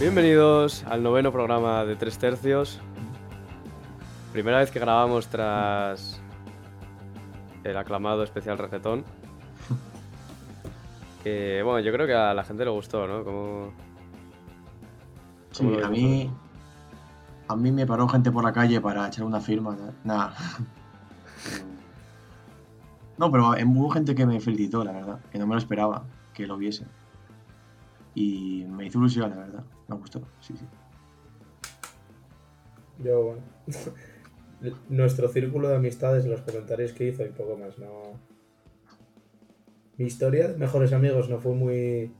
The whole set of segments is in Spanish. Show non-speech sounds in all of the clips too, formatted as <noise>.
Bienvenidos al noveno programa de Tres Tercios. Primera vez que grabamos tras el aclamado especial reggaetón. <laughs> Que bueno, yo creo que a la gente le gustó, ¿no? Como... Sí, ¿Cómo lo a mí. A mí me paró gente por la calle para echar una firma. Nada. <laughs> No, pero hubo gente que me felicitó, la verdad. Que no me lo esperaba que lo viese. Y me hizo ilusión, la verdad. Me gustó, sí, sí. Yo, bueno, <laughs> nuestro círculo de amistades, los comentarios que hizo y poco más, no. Mi historia de mejores amigos no fue muy.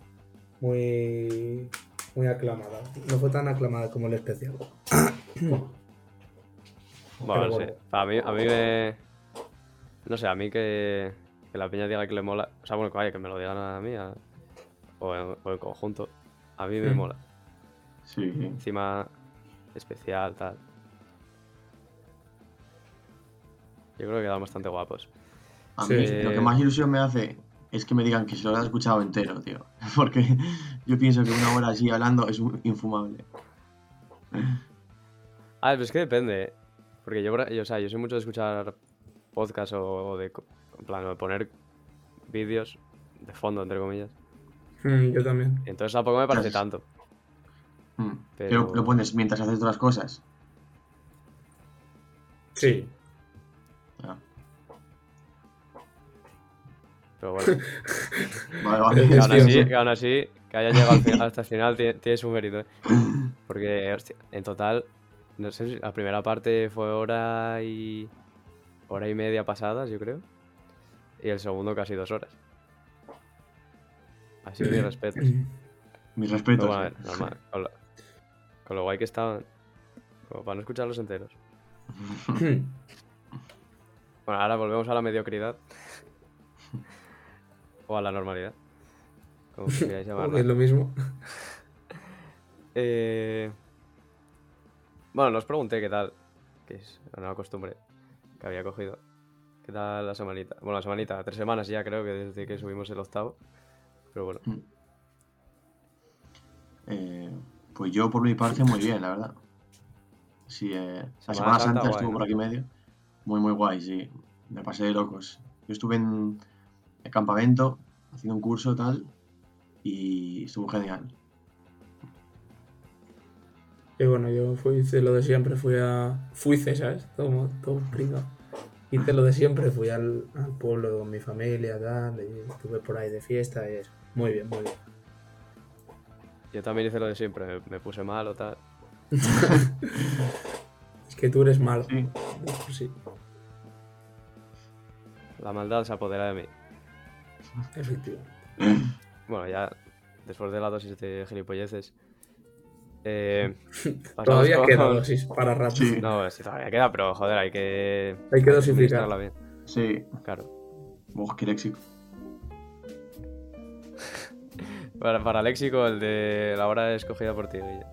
muy. muy aclamada. No fue tan aclamada como el especial. <coughs> Bueno, Pero no sé. bueno. A mí, a mí me... No sé, a mí que, que la peña diga que le mola... O sea, bueno, que vaya, que me lo digan a mí a- o, en, o en conjunto. A mí me Mm. mola. Sí, Encima, especial, tal. Yo creo que quedan bastante guapos. A Sí. mí lo que más ilusión me hace es que me digan que se lo han escuchado entero, tío. <laughs> Porque yo pienso que una hora así hablando es infumable. Ah, pero es que depende. ¿eh? Porque yo, yo, o sea, yo soy mucho de escuchar podcast o, o de, en plan, de poner vídeos de fondo, entre comillas. Mm, yo también. Entonces tampoco me parece tanto. Mm. Pero- Pero lo pones mientras haces otras cosas. Sí. Ah, Pero bueno. <laughs> Vale, vale. que, aún así, que aún así, que haya llegado al final- hasta el final tiene, tiene su mérito. ¿eh? <laughs> Porque, hostia, en total, no sé si la primera parte fue hora y. hora y media pasadas, yo creo. Y el segundo casi dos horas. Así que mis respetos. Mis respetos. a eh. normal. Con lo, guay que estaban. Como para no escucharlos enteros. <laughs> Bueno, ahora volvemos a la mediocridad. o a la normalidad. Como queráis <laughs> llamarla. es lo mismo. Eh, Bueno, no os pregunté qué tal. Que es una nueva costumbre que había cogido. ¿Qué tal la semanita? Bueno, la semanita, tres semanas ya creo que desde que subimos el octavo. Pero bueno. Eh, pues yo por mi parte muy bien, la verdad. Sí, eh, la Semana Santa, guay, estuvo ¿no? por aquí medio. Muy, muy guay, sí. Me pasé de locos. Yo estuve en el campamento haciendo un curso tal y estuvo genial. Y bueno, yo fui, hice lo de siempre, fui a. Fui, ¿sabes? Todo, todo pringao. Hice lo de siempre, fui al, al pueblo con mi familia, tal, y estuve por ahí de fiesta y eso. Muy bien, muy bien. Yo también hice lo de siempre. Me, me puse mal o tal. <laughs> Es que tú eres malo. Sí. Sí, La maldad se apodera de mí. efectivamente. Bueno, ya después de la dosis de gilipolleces. Eh, <laughs> Todavía con- queda dosis para rato. Sí. No, sí, todavía queda, pero joder, hay que. Hay que dosificar. administrarla bien. Sí. Claro. Uf, qué léxico. Para, para léxico, el de la hora escogida por ti, Guille.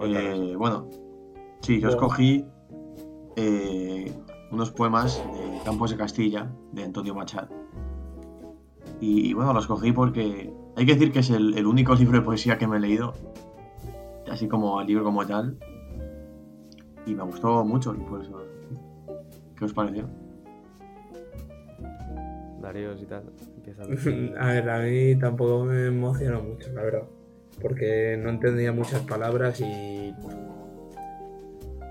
Eh, bueno, sí, yo escogí eh, unos poemas de Campos de Castilla, de Antonio Machado. Y, y bueno, los escogí porque hay que decir que es el, el único libro de poesía que me he leído, así como el libro como tal. Y me gustó mucho y por eso. ¿Qué os pareció? Daríos y tal. Empieza a- <laughs> A ver, a mí tampoco me emocionó mucho, la verdad. Porque no entendía muchas palabras y.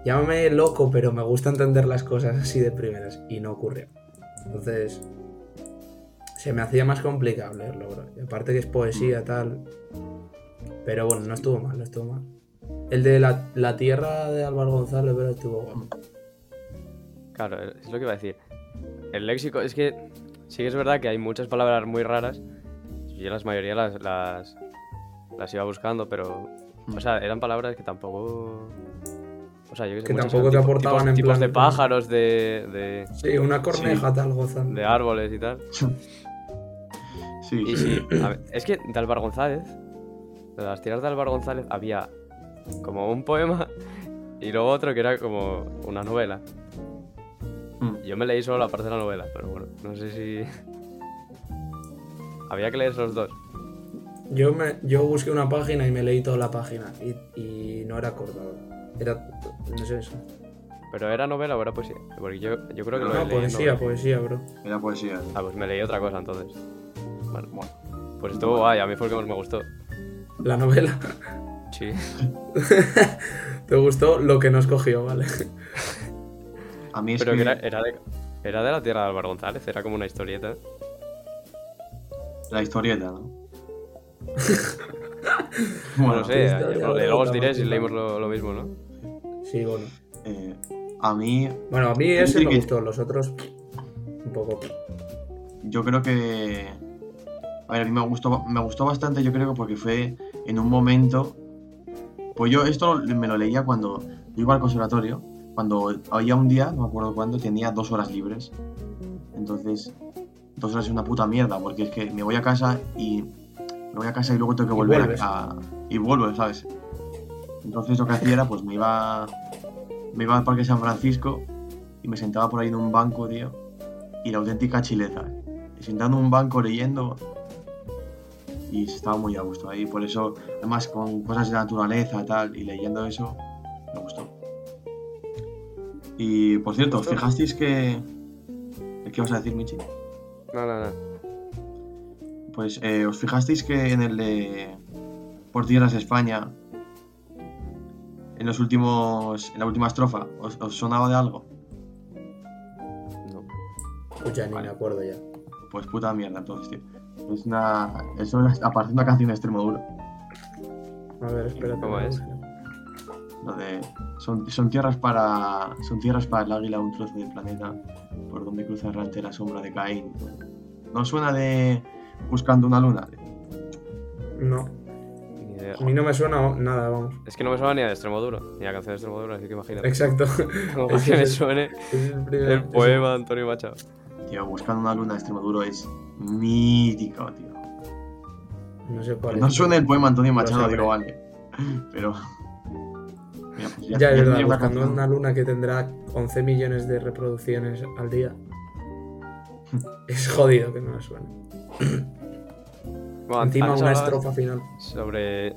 Llámame loco, pero me gusta entender las cosas así de primeras y no ocurrió. Entonces. Se me hacía más complicado leerlo, bro. Y aparte que es poesía, tal. Pero bueno, no estuvo mal, no estuvo mal. El de la, la tierra de Álvaro González, pero estuvo guapo. Claro, es lo que iba a decir. El léxico, es que sí que es verdad que hay muchas palabras muy raras. Yo las mayoría las, las, las iba buscando, pero. O sea, eran palabras que tampoco. O sea, yo que sé, Que tampoco te aportaban tipos, en tipos plan- de pájaros, de, de, Sí, una corneja tal gozando. de árboles y tal. Sí, Y sí, a ver, es que de Álvaro González, de las tiras de Álvaro González, había como un poema y luego otro que era como una novela. Yo me leí solo la parte de la novela, pero bueno, no sé si. Había que leer los dos. Yo, me, yo busqué una página y me leí toda la página. Y, y no era acordado. Era. No sé eso. ¿Pero era novela o era poesía? Porque yo, yo creo que lo No, leí en poesía, novela. poesía, bro. Era poesía. Ah, pues me leí otra cosa entonces. Bueno, Bueno, pues estuvo guay, a mí fue el que más me gustó. La novela. Sí. <laughs> Te gustó lo que nos cogió, ¿vale? <laughs> a mí es Pero que... era, era de, era de la tierra de Álvaro González, era como una historieta. La historieta, ¿no? <laughs> Bueno, no sé, eh, luego os diré si leímos lo, lo mismo, ¿no? Sí, bueno. eh, a mí Bueno, a mí ese me que- gustó, los otros. Un poco. yo creo que a ver a mí me gustó me gustó bastante yo creo que porque fue en un momento pues yo esto me lo leía cuando yo iba al conservatorio cuando había un día no me acuerdo cuándo tenía dos horas libres. Entonces dos horas es una puta mierda porque es que me voy a casa y me voy a casa y luego tengo que Y volver a, a- y vuelvo sabes entonces lo que hacía era pues me iba me iba al parque San Francisco y me sentaba por ahí en un banco tío y la auténtica chileza. Y sentado en un banco leyendo y estaba muy a gusto ahí. Por eso además con cosas de naturaleza tal y leyendo eso me gustó y por cierto ¿os fijasteis que qué vas a decir Michi? No, no, no. pues eh, os fijasteis que en el de por tierras de España en los últimos en la última estrofa os, os sonaba de algo no. Pues ya ni Vale. me acuerdo ya. pues puta mierda entonces tío es una eso es aparte de una canción de extremo duro A ver, espérate. ¿Cómo es? De son, son tierras para son tierras para el águila un trozo del planeta por donde cruza errante la sombra de Caín. ¿No suena de buscando una luna? No, Ni idea. a mí no me suena nada, vamos. Es que no me suena ni a de extremo duro, ni a canción de extremo duro, así que imagínate. Exacto. <laughs> Como que me es el- suene el primer. el poema de Antonio Machado. Tío, buscando una luna de extremo duro es mítico, tío. No sé cuál es. no suene el poema Antonio Lo Machado, digo, vale. Pero. Ya es verdad, una buscando canción. una luna que tendrá 11 millones de reproducciones al día. <laughs> es jodido que no la suene. Bueno, Encima una estrofa final. Sobre.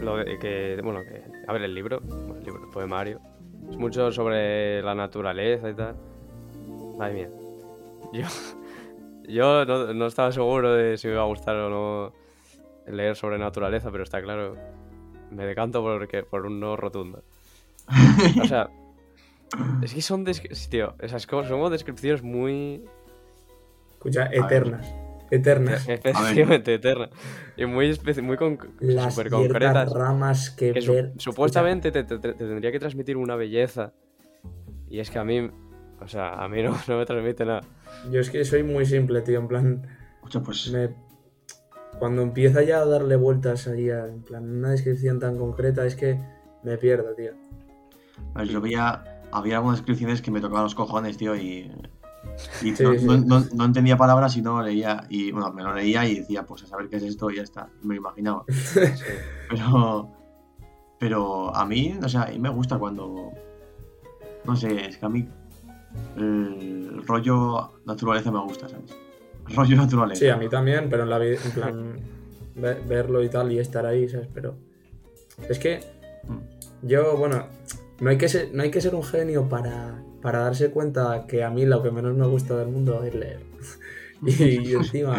Lo que. Bueno, que. A ver, el libro. Bueno, el libro, el poemario. Es mucho sobre la naturaleza y tal. Madre mía. Yo. <laughs> Yo no, no estaba seguro de si me iba a gustar o no leer sobre naturaleza, pero está claro. Me decanto porque, por un no rotundo. <laughs> O sea. Es que son. Tío, esas cosas son como descripciones muy. Escucha, eternas. Eternas. <laughs> Específicamente eternas. Y muy, muy con, Las concretas. ramas que, que su- ver. supuestamente te, te- te tendría que transmitir una belleza. Y es que a mí, o sea, a mí no, no me transmite nada. Yo es que soy muy simple, tío. En plan, Escucha, pues. me... cuando empieza ya a darle vueltas ahí, a- en plan, una descripción tan concreta, es que me pierdo, tío. A ver, yo veía. Había algunas descripciones que me tocaban los cojones, tío, y. Y Sí, no, sí. no- no- no entendía palabras y no leía. Y bueno, me lo leía y decía, pues a saber qué es esto y ya está. Me lo imaginaba. <laughs> Pero. Pero a mí, o sea, a mí me gusta cuando. No sé, es que a mí. El rollo naturaleza me gusta, ¿sabes? <laughs> Rollo naturaleza. Sí, a mí también, pero en la vida, en plan, <laughs> ve- verlo y tal y estar ahí, ¿sabes? Pero es que yo, bueno, no hay que ser, no hay que ser un genio para, para darse cuenta que a mí lo que menos me gusta del mundo es leer. <laughs> y, y encima,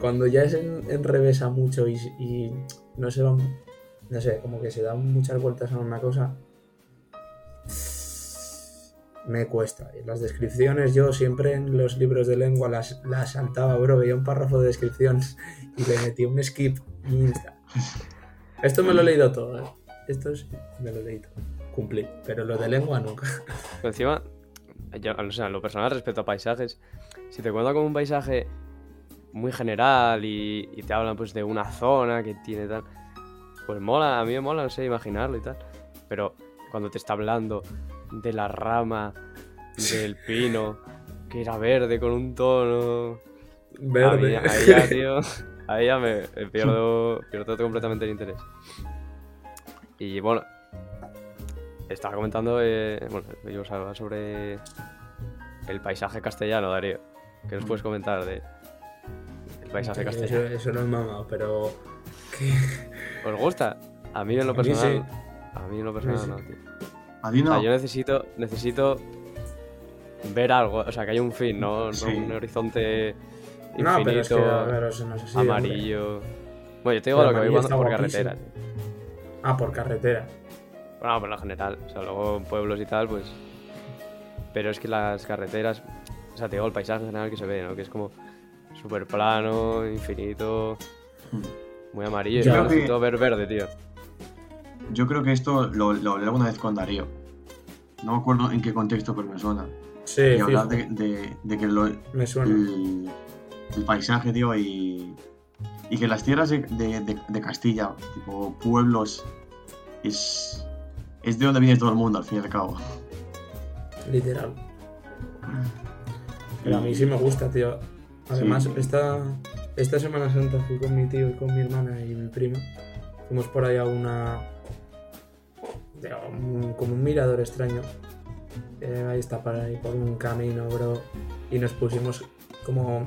cuando ya es en, enrevesa mucho y, y no se van, no sé, como que se dan muchas vueltas a una cosa, me cuesta. Y las descripciones, yo siempre en los libros de lengua las, las saltaba, bro. Veía un párrafo de descripciones y le metía un skip. Esto me lo he leído todo, ¿eh? Esto sí, me lo he leído. Cumplí. Pero lo de lengua nunca. Pero encima, yo, o sea, lo personal respecto a paisajes, si te cuentan como un paisaje muy general y, y te hablan pues de una zona que tiene tal, pues mola, a mí me mola, no sé, imaginarlo y tal. Pero cuando te está hablando de la rama del pino, que era verde con un tono... Verde. Ahí, ya, tío, ahí ya me, pierdo, pierdo completamente el interés. Y bueno, estaba comentando, eh, bueno, yo hablaba sobre el paisaje castellano, Darío. ¿Qué nos puedes comentar de el paisaje castellano. eso no es mamado, pero. ¿qué? ¿Os gusta? A mí en lo A mí sí. personal. A mí en lo personal sí. no, tío. A ti O no. sea, yo necesito, necesito ver algo, o sea, que haya un fin, no, no Sí. un horizonte No, infinito, pero es que, claro, eso no es así. hombre. amarillo. Bueno, yo te digo Pero lo que voy está por carretera. Ah, por carretera. Bueno, por lo general, o sea, luego pueblos y tal, pues. Pero es que las carreteras, o sea, te digo el paisaje en general que se ve, ¿no? Que es como súper plano, infinito, Mm. muy amarillo. Yo Creo que- necesito ver verde, tío. Yo creo que esto lo, lo hablé alguna vez con Darío. No me acuerdo en qué contexto, pero me suena. Sí, y hablar de, de- de que lo- me suena. el, el paisaje, tío, y, y que las tierras de, de- de- de Castilla, tipo pueblos, es, es de donde viene todo el mundo, al fin y al cabo. Literal. Pero a mí sí me gusta, tío. Además, Sí. esta, esta Semana Santa fui con mi tío y con mi hermana y mi prima. Fuimos por ahí a una. De un- como un mirador extraño. Eh, ahí está, por ahí, por un camino, bro. Y nos pusimos como.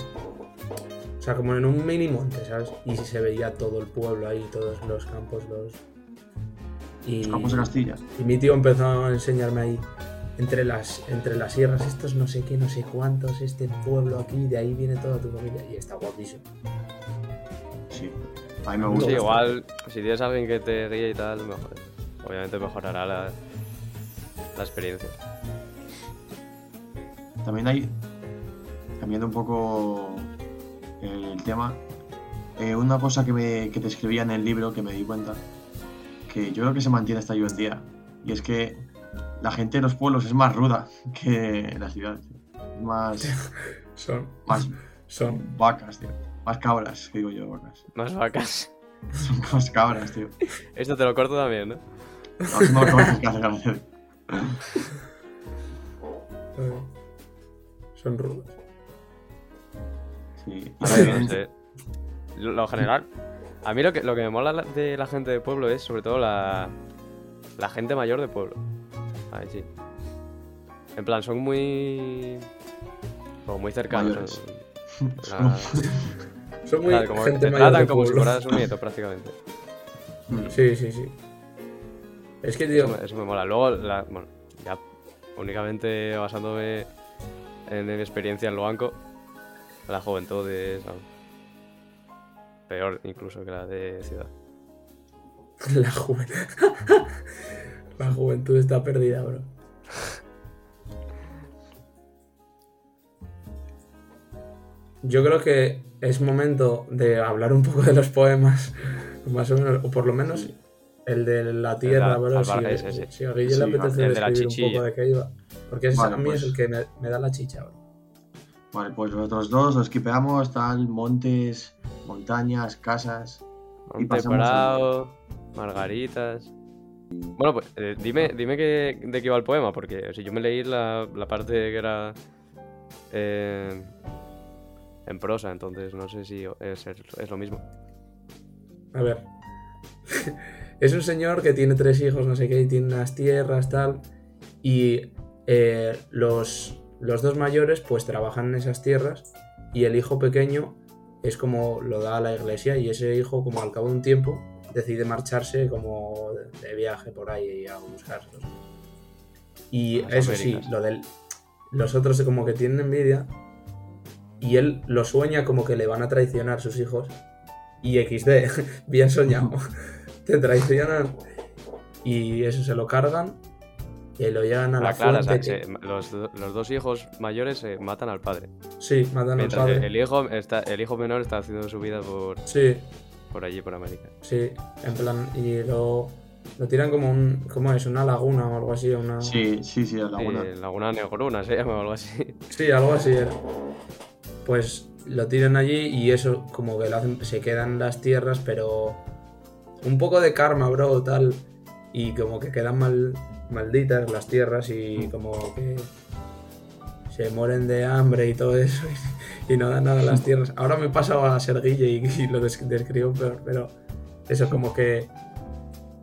O sea, como en un mini monte, ¿sabes? Y se veía todo el pueblo ahí, todos los campos, los. Y, Los campos de Castilla. y mi tío empezó a enseñarme ahí entre las, entre las sierras, estos no sé qué, no sé cuántos, este pueblo aquí, de ahí viene toda tu familia. Y está guapísimo. Sí. A mí me Me gusta. Sí, gusta. igual, si tienes a alguien que te guíe y tal, mejor. Obviamente mejorará la, la experiencia. También hay, cambiando un poco el tema, eh, una cosa que, me, que te escribía en el libro que me di cuenta, que yo creo que se mantiene hasta hoy en día, y es que la gente de los pueblos es más ruda <laughs> que en las ciudades. más, <laughs> Son, más <laughs> son. vacas, tío. Más cabras, que digo yo, vacas. Más vacas. Son más cabras, tío. Esto te lo corto también, ¿no? No, no hace gracia. eh, son rudos. Sí. A ver, no sé. Lo, general. A mí lo que, lo que me mola la- de la gente de pueblo es sobre todo la, la gente mayor de pueblo. Ahí sí. En plan, son muy. Como muy cercanos. La- Son muy claro, como gente te mayor tratan de como si pueblo. fueras un nieto prácticamente. Sí, sí, sí. Es que, tío, Eso me, eso me mola. Luego, la- bueno, ya únicamente basándome en mi experiencia en lo banco, la juventud es peor incluso que la de ciudad. <laughs> la juventud. <laughs> la juventud está perdida, bro. Yo creo que es momento de hablar un poco de los poemas, <laughs> más o menos, o por lo menos el de la tierra, bro. Si, sí. si a Guille le Sí, apetece el de la describir un poco de qué iba. Porque ese Vale, a mí pues. es el que me, me da la chicha, bro. Vale, pues los otros dos los quipeamos, tal, montes, montañas, casas. Y Monte pasamos Prado, Margaritas. Bueno, pues eh, dime, dime que, de qué iba el poema, porque si yo me leí la, la parte que era eh, en prosa, entonces no sé si es, es lo mismo. A ver. <laughs> es un señor que tiene tres hijos, no sé qué, y tiene unas tierras, tal. Y eh, los, los dos mayores, pues trabajan en esas tierras. Y el hijo pequeño es como lo da a la iglesia. Y ese hijo, como al cabo de un tiempo, decide marcharse como de, viaje por ahí a buscarlos. Y A las eso sí, lo del. Los otros como que tienen envidia. Y él lo sueña como que le van a traicionar sus hijos. Y XD, <laughs> bien soñado. <laughs> Te traicionan. Y eso se lo cargan. Y lo llevan a la La clara, o sea, fuente. que que- se- los, los dos hijos mayores se matan al padre. Sí, matan al padre. el hijo, está, el hijo menor está haciendo su vida por, Sí, por allí, por América. sí. En plan, y lo, lo tiran como un. ¿Cómo es? Una laguna o algo así. Una... Sí, sí, sí, la laguna. Eh, Laguna Negruna se llama o algo así. Sí, algo así era. Pues lo tiran allí y eso como que lo hacen, se quedan las tierras, pero un poco de karma, bro, tal. Y como que quedan mal, malditas las tierras y como que se mueren de hambre y todo eso <laughs> y, no dan nada a las tierras. Ahora me he pasado a ser Guille y, y lo des- describo peor, pero eso como que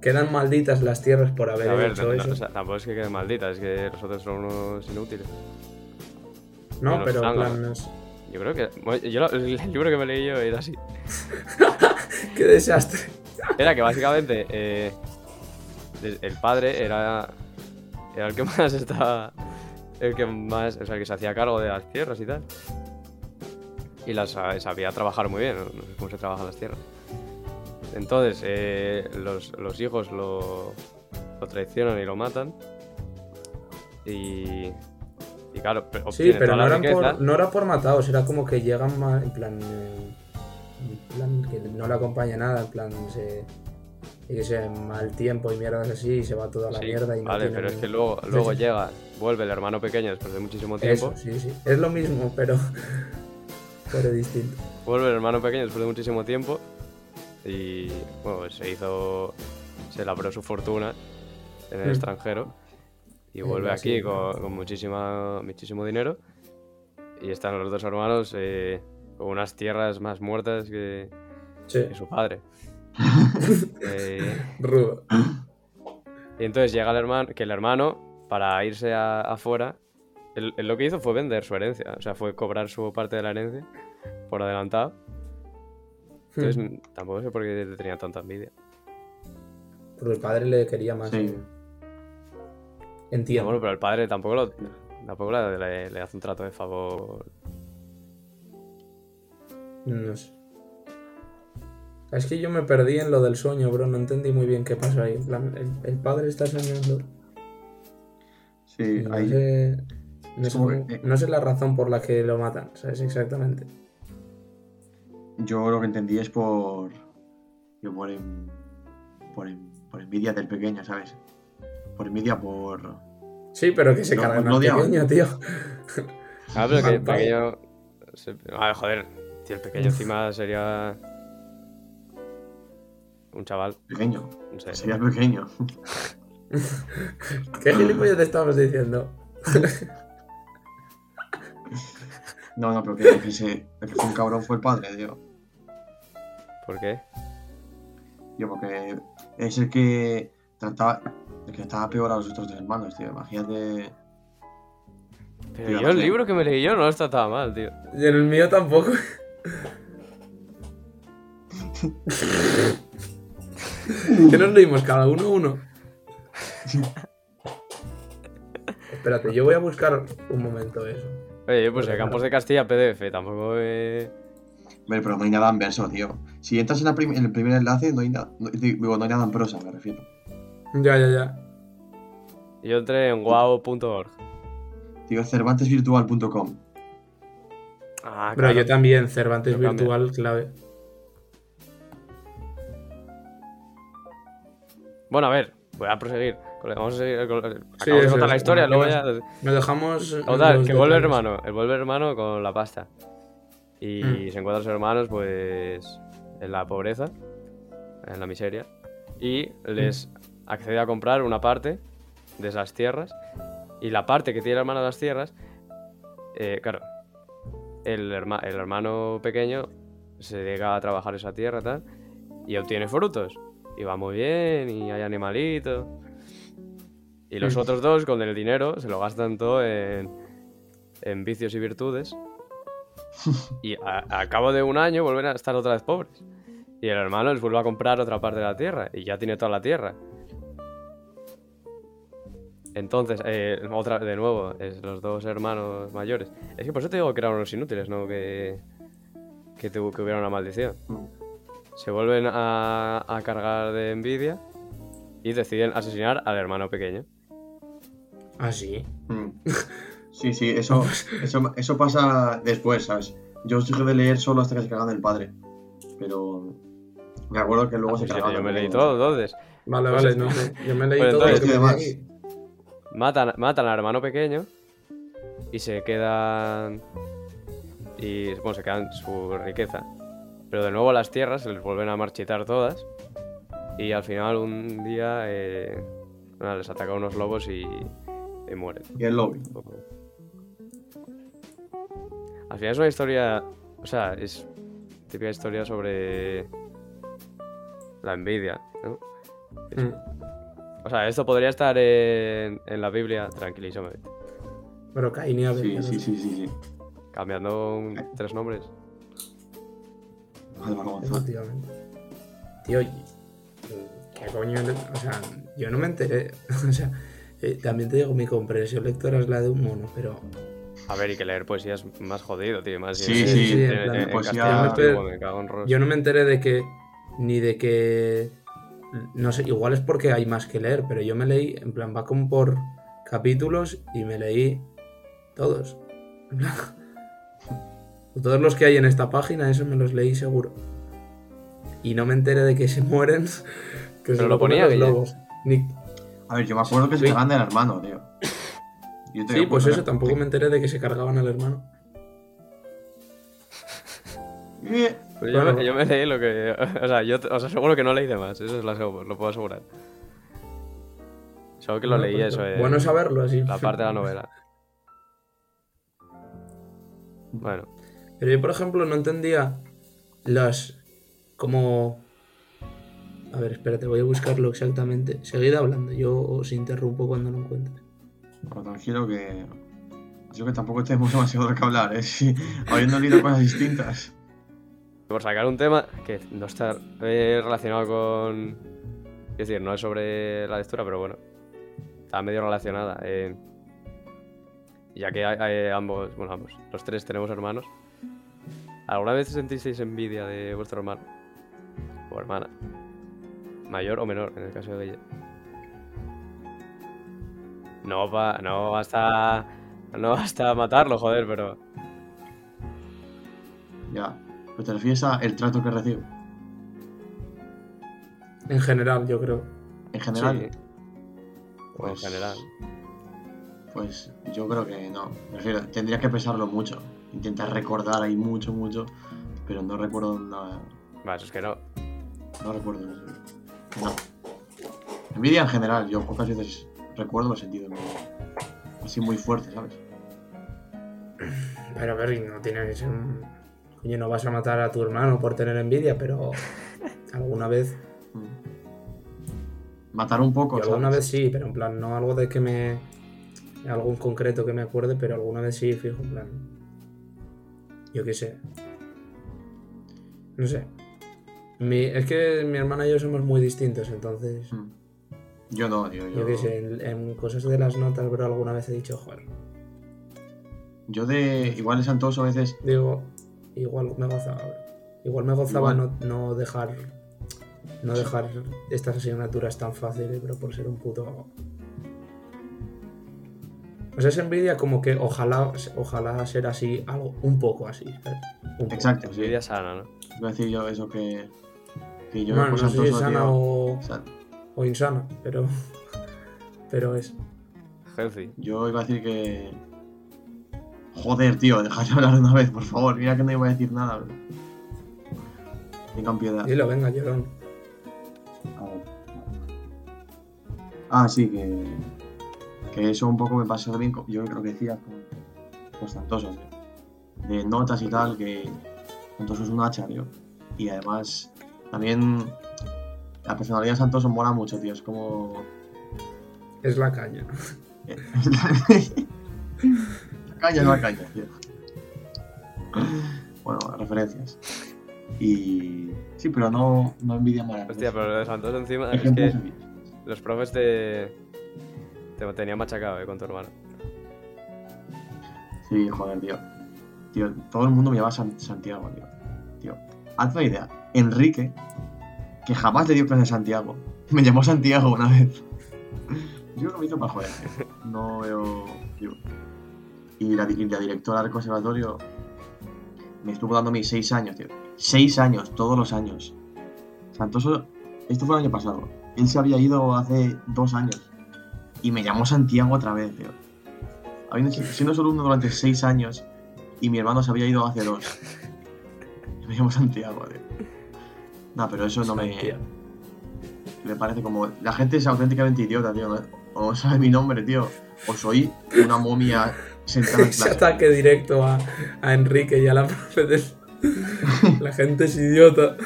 quedan malditas las tierras por haber A ver, hecho no- no, eso. o sea, tampoco es que queden malditas, es que los otros son unos inútiles. No, pero en plan, Yo creo que. yo el libro que me leí yo era así. <laughs> ¡Qué desastre! Era que básicamente eh, el padre era, era el que más estaba. El que más. O sea, el que se hacía cargo de las tierras y tal. Y las sa- sabía trabajar muy bien, no, no sé cómo se trabajan las tierras. Entonces, eh, los, los hijos lo, lo traicionan y lo matan. Y. Y claro, Sí, pero no, eran por, no era por matados, era como que llegan ma- en plan. eh, en plan que no le acompaña nada, en plan se. Y que sea mal tiempo y mierdas así y se va toda la Sí, mierda y no vale, pero es que luego, <laughs> luego sí. llega, vuelve el hermano pequeño después de muchísimo tiempo. Eso, sí, sí. Es lo mismo, pero. <laughs> pero distinto. Vuelve el hermano pequeño después de muchísimo tiempo y bueno, pues se hizo, se labró su fortuna en el Mm. extranjero y Eh, vuelve así, aquí con, con muchísima, muchísimo dinero y están los dos hermanos eh, unas tierras más muertas que, Sí, que su padre. <laughs> Eh, rudo. y entonces llega el hermano, que el hermano, para irse a- afuera, él, él lo que hizo fue vender su herencia, o sea, fue cobrar su parte de la herencia por adelantado. Entonces Hmm. tampoco sé por qué le tenía tanta envidia. Porque el padre le quería más. Sí. Entiendo. Bueno, pero el padre tampoco, lo, tampoco le, le- le hace un trato de favor. No sé. Es que yo me perdí en lo del sueño, bro. No entendí muy bien qué pasó ahí. El, el padre está soñando. Sí, no, ahí. sé, no, Es sé que- no sé la razón por la que lo matan, ¿sabes? Exactamente. Yo lo que entendí es por. que por, en- por, en- por envidia del pequeño, ¿sabes? Por envidia por. Sí, pero que se No, cargan no al pequeño, tío. Ah, pero que <laughs> el pequeño. se- Ah, joder, tío, el pequeño encima sería. Un chaval, pequeño. no sé. Sería pequeño. <laughs> ¿Qué gilipollas te estabas diciendo? <laughs> No, no, pero que, se, el que fue un cabrón fue el padre, tío. ¿Por qué? Tío, porque es el que trataba. El que estaba peor a los otros dos hermanos, tío. Imagínate. Pero yo el sí. libro que me leí yo no está tan mal, tío. Y en el mío tampoco. ¿Qué nos leímos? Cada uno uno. Espérate, yo voy a buscar un momento eso. Oye, pues el Campos de Castilla PDF, tampoco. Eh... Hombre, pero no hay nada en verso, tío. Si entras en, la prim- en el primer enlace, no hay nada. No, digo, no hay nada en prosa, me refiero. Ya, ya, ya. Yo entré en wow.org. Tío, cervantesvirtual.com. Ah, Pero claro. yo también, Cervantes. Virtual, clave. Bueno, a ver, voy a proseguir. Vamos a seguir. Sí, de contar la historia, luego ¿qué ya. Nos dejamos. Total, que vuelve hermano, el vuelve el hermano con la pasta. Y Mm. se encuentra a sus hermanos, pues, en la pobreza, en la miseria. Y les accede a comprar una parte de esas tierras. Y la parte que tiene el hermano de las tierras, eh, claro, el, herma- el hermano pequeño se dedica a trabajar esa tierra y tal, y obtiene frutos. Y va muy bien, y hay animalitos. Y los otros dos, con el dinero, se lo gastan todo en, en vicios y virtudes. <laughs> Y a, a cabo de un año vuelven a estar otra vez pobres. Y el hermano les vuelve a comprar otra parte de la tierra. Y ya tiene toda la tierra. Entonces, eh, otra de nuevo, es los dos hermanos mayores. Es que por eso te digo que eran unos inútiles, ¿no? Que, que, que hubiera una maldición. Mm. Se vuelven a, a cargar de envidia y deciden asesinar al hermano pequeño. Ah, sí. Mm. Sí, sí, eso, eso, eso pasa después, ¿sabes? Yo dejé de leer solo hasta que se cagan el padre. Pero me acuerdo que luego Ah, se pues yo, me leí todo, entonces. Vale, Pues vale, es- no sé. Yo me leí Pues todo lo entonces- que Matan, matan al hermano pequeño y se quedan. Y bueno, se quedan su riqueza. Pero de nuevo las tierras se les vuelven a marchitar todas. Y al final, un día, eh, nada, les atacan unos lobos y, y mueren. Y el lobby. Al final es una historia. O sea, es típica historia sobre. La envidia, ¿no? Mm. O sea, esto podría estar en, en la Biblia, tranquilísimamente. Pero Caín y Abel. Sí, sí, sí, sí, sí. Cambiando un- tres nombres. Efectivamente. Tío, ¿qué coño? O sea, yo no me enteré. <laughs> O sea, eh, también te digo, mi comprensión lectora es la de un mono, pero A ver, y que leer poesía es más jodido, tío. Más Sí, en- sí, Ross. yo no me enteré de que. Ni de que. No sé, igual es porque hay más que leer, pero yo me leí, en plan, va como por capítulos y me leí todos. En plan, <laughs> Todos los que hay en esta página, eso me los leí seguro. Y no me enteré de que se mueren. <laughs> Que se Pero lo ponía, los lobos. Ni- A ver, yo me acuerdo que se pegan del hermano, tío. Yo te Sí, pues eso, tampoco me enteré de que se cargaban al hermano. Pero yo, Bueno. me, yo me leí lo que. <laughs> O sea, yo os aseguro que no leí de más. Eso es lo, aseguro- lo puedo asegurar. Solo que lo leí pues, eso. eh, Bueno saberlo así. La parte de la novela. Bueno, Pero yo, por ejemplo, no entendía las. como. A ver, espérate, voy a buscarlo exactamente. Seguid hablando, yo os interrumpo cuando lo encuentre. Pero tranquilo que. Yo que tampoco tenemos <laughs> demasiado de que hablar, ¿eh? <laughs> Sí, habiendo leído cosas distintas. Por sacar un tema que no está eh, relacionado con. Es decir, no es sobre la lectura, pero bueno. Está medio relacionada. eh, ya que hay ambos, bueno, ambos, los tres tenemos hermanos. ¿Alguna vez sentisteis envidia de vuestro hermano? O hermana. Mayor o menor, en el caso de ella. No, pa, no hasta. No hasta matarlo, joder, pero. Ya. Pero te refieres a el trato que recibo. En general, yo creo. En general, Sí. O en Pues- general. pues yo creo que no. Me refiero, tendría que pensarlo mucho. Intentar recordar ahí mucho, mucho. Pero no recuerdo nada. Eso es que no. No recuerdo. No. Envidia en general, yo pocas veces recuerdo los sentidos así muy fuerte, ¿sabes? Pero a ver, y no tiene que ser un. Coño, no vas a matar a tu hermano por tener envidia, pero. <laughs> alguna vez. Mm. Matar un poco, Yo alguna vez sí, pero en plan, no algo de que me. algo en concreto que me acuerde, pero alguna vez sí, fijo, en plan. Yo qué sé. No sé. Mi- es que mi hermana y yo somos muy distintos, entonces. Mm. Yo no, tío. Yo, Yo qué sé, en, en cosas de las notas, pero alguna vez he dicho, joder. yo de. Igual en Santoso a veces. Digo, igual me gozaba. Igual me gozaba Igual. no, no dejar. No dejar estas asignaturas tan fáciles, pero por ser un puto. O sea, es envidia como que ojalá, ojalá ser así, algo un poco así. poco. Exacto, sí. Envidia sana, ¿no? Iba a decir yo eso que. Que yo Bueno, no sé si es sana o, o insana, pero. <laughs> Pero es. Healthy. yo iba a decir que. Joder, tío, dejad de hablar una vez, por favor. Mira que no iba a decir nada. bro. Tengan piedad. Dilo, venga, llorón. A ver. Ah, sí, que. Que eso un poco me pasó también, con- yo creo que decía con, con Santoso, tío. De notas y tal, que Santoso es un hacha, tío. Y además, también la personalidad de Santoso mola mucho, tío. Es como. Es la caña. <laughs> <laughs> caña, no la caña, tío. Bueno, referencias. Y. Sí, pero no, no envidia mala. Hostia, pero lo de Santos encima es que los profes te. te tenían machacado, eh, con tu hermano. Sí, joder, tío. Tío, todo el mundo me llama San- Santiago, tío. Tío, hazte una idea. Enrique, que jamás le dio clase a Santiago, <laughs> me llamó Santiago una vez. Yo me hizo para joder, tío. No veo. tío. Y la, y la directora del conservatorio me estuvo dando mis seis años, tío. Seis años, todos los años. Santoso, esto fue el año pasado. Él se había ido hace dos años. Y me llamó Santiago otra vez, tío. Habiendo sido- siendo solo uno durante seis años y mi hermano se había ido hace dos. <laughs> Me llamo Santiago, tío. No, pero eso no me, me parece como. La gente es auténticamente idiota, tío. O no sabe mi nombre, tío. O soy una momia <laughs> Ese ataque directo a, a Enrique y a la profe del- <laughs> La gente es idiota.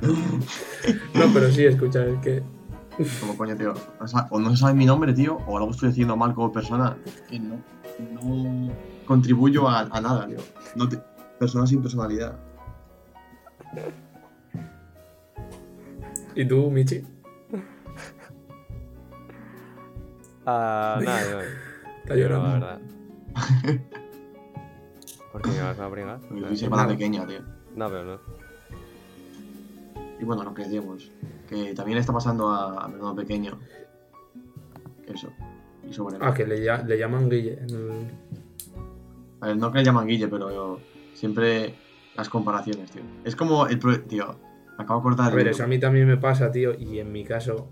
No, pero sí, escucha, es que. Como coño, tío. O, no se sabe mi nombre, tío. O algo estoy haciendo mal como persona. Que no. No. contribuyo a, a nada, tío. No te- Persona sin personalidad. ¿Y tú, Michi? Ah, nada, yo. Está no, la llorando. verdad. <laughs> ¿Por qué me vas a brincar? Porque soy semana pequeña, tío. No, pero no. Y bueno, lo que decíamos, que también le está pasando a, pequeño. Eso. Y Ah, que le, llaman Guille. el- A ver, no que le llaman Guille, pero yo- siempre las comparaciones, tío. Es como el pro- tío, me acabo de cortar A el ver, eso a mí también me pasa, tío, y en mi caso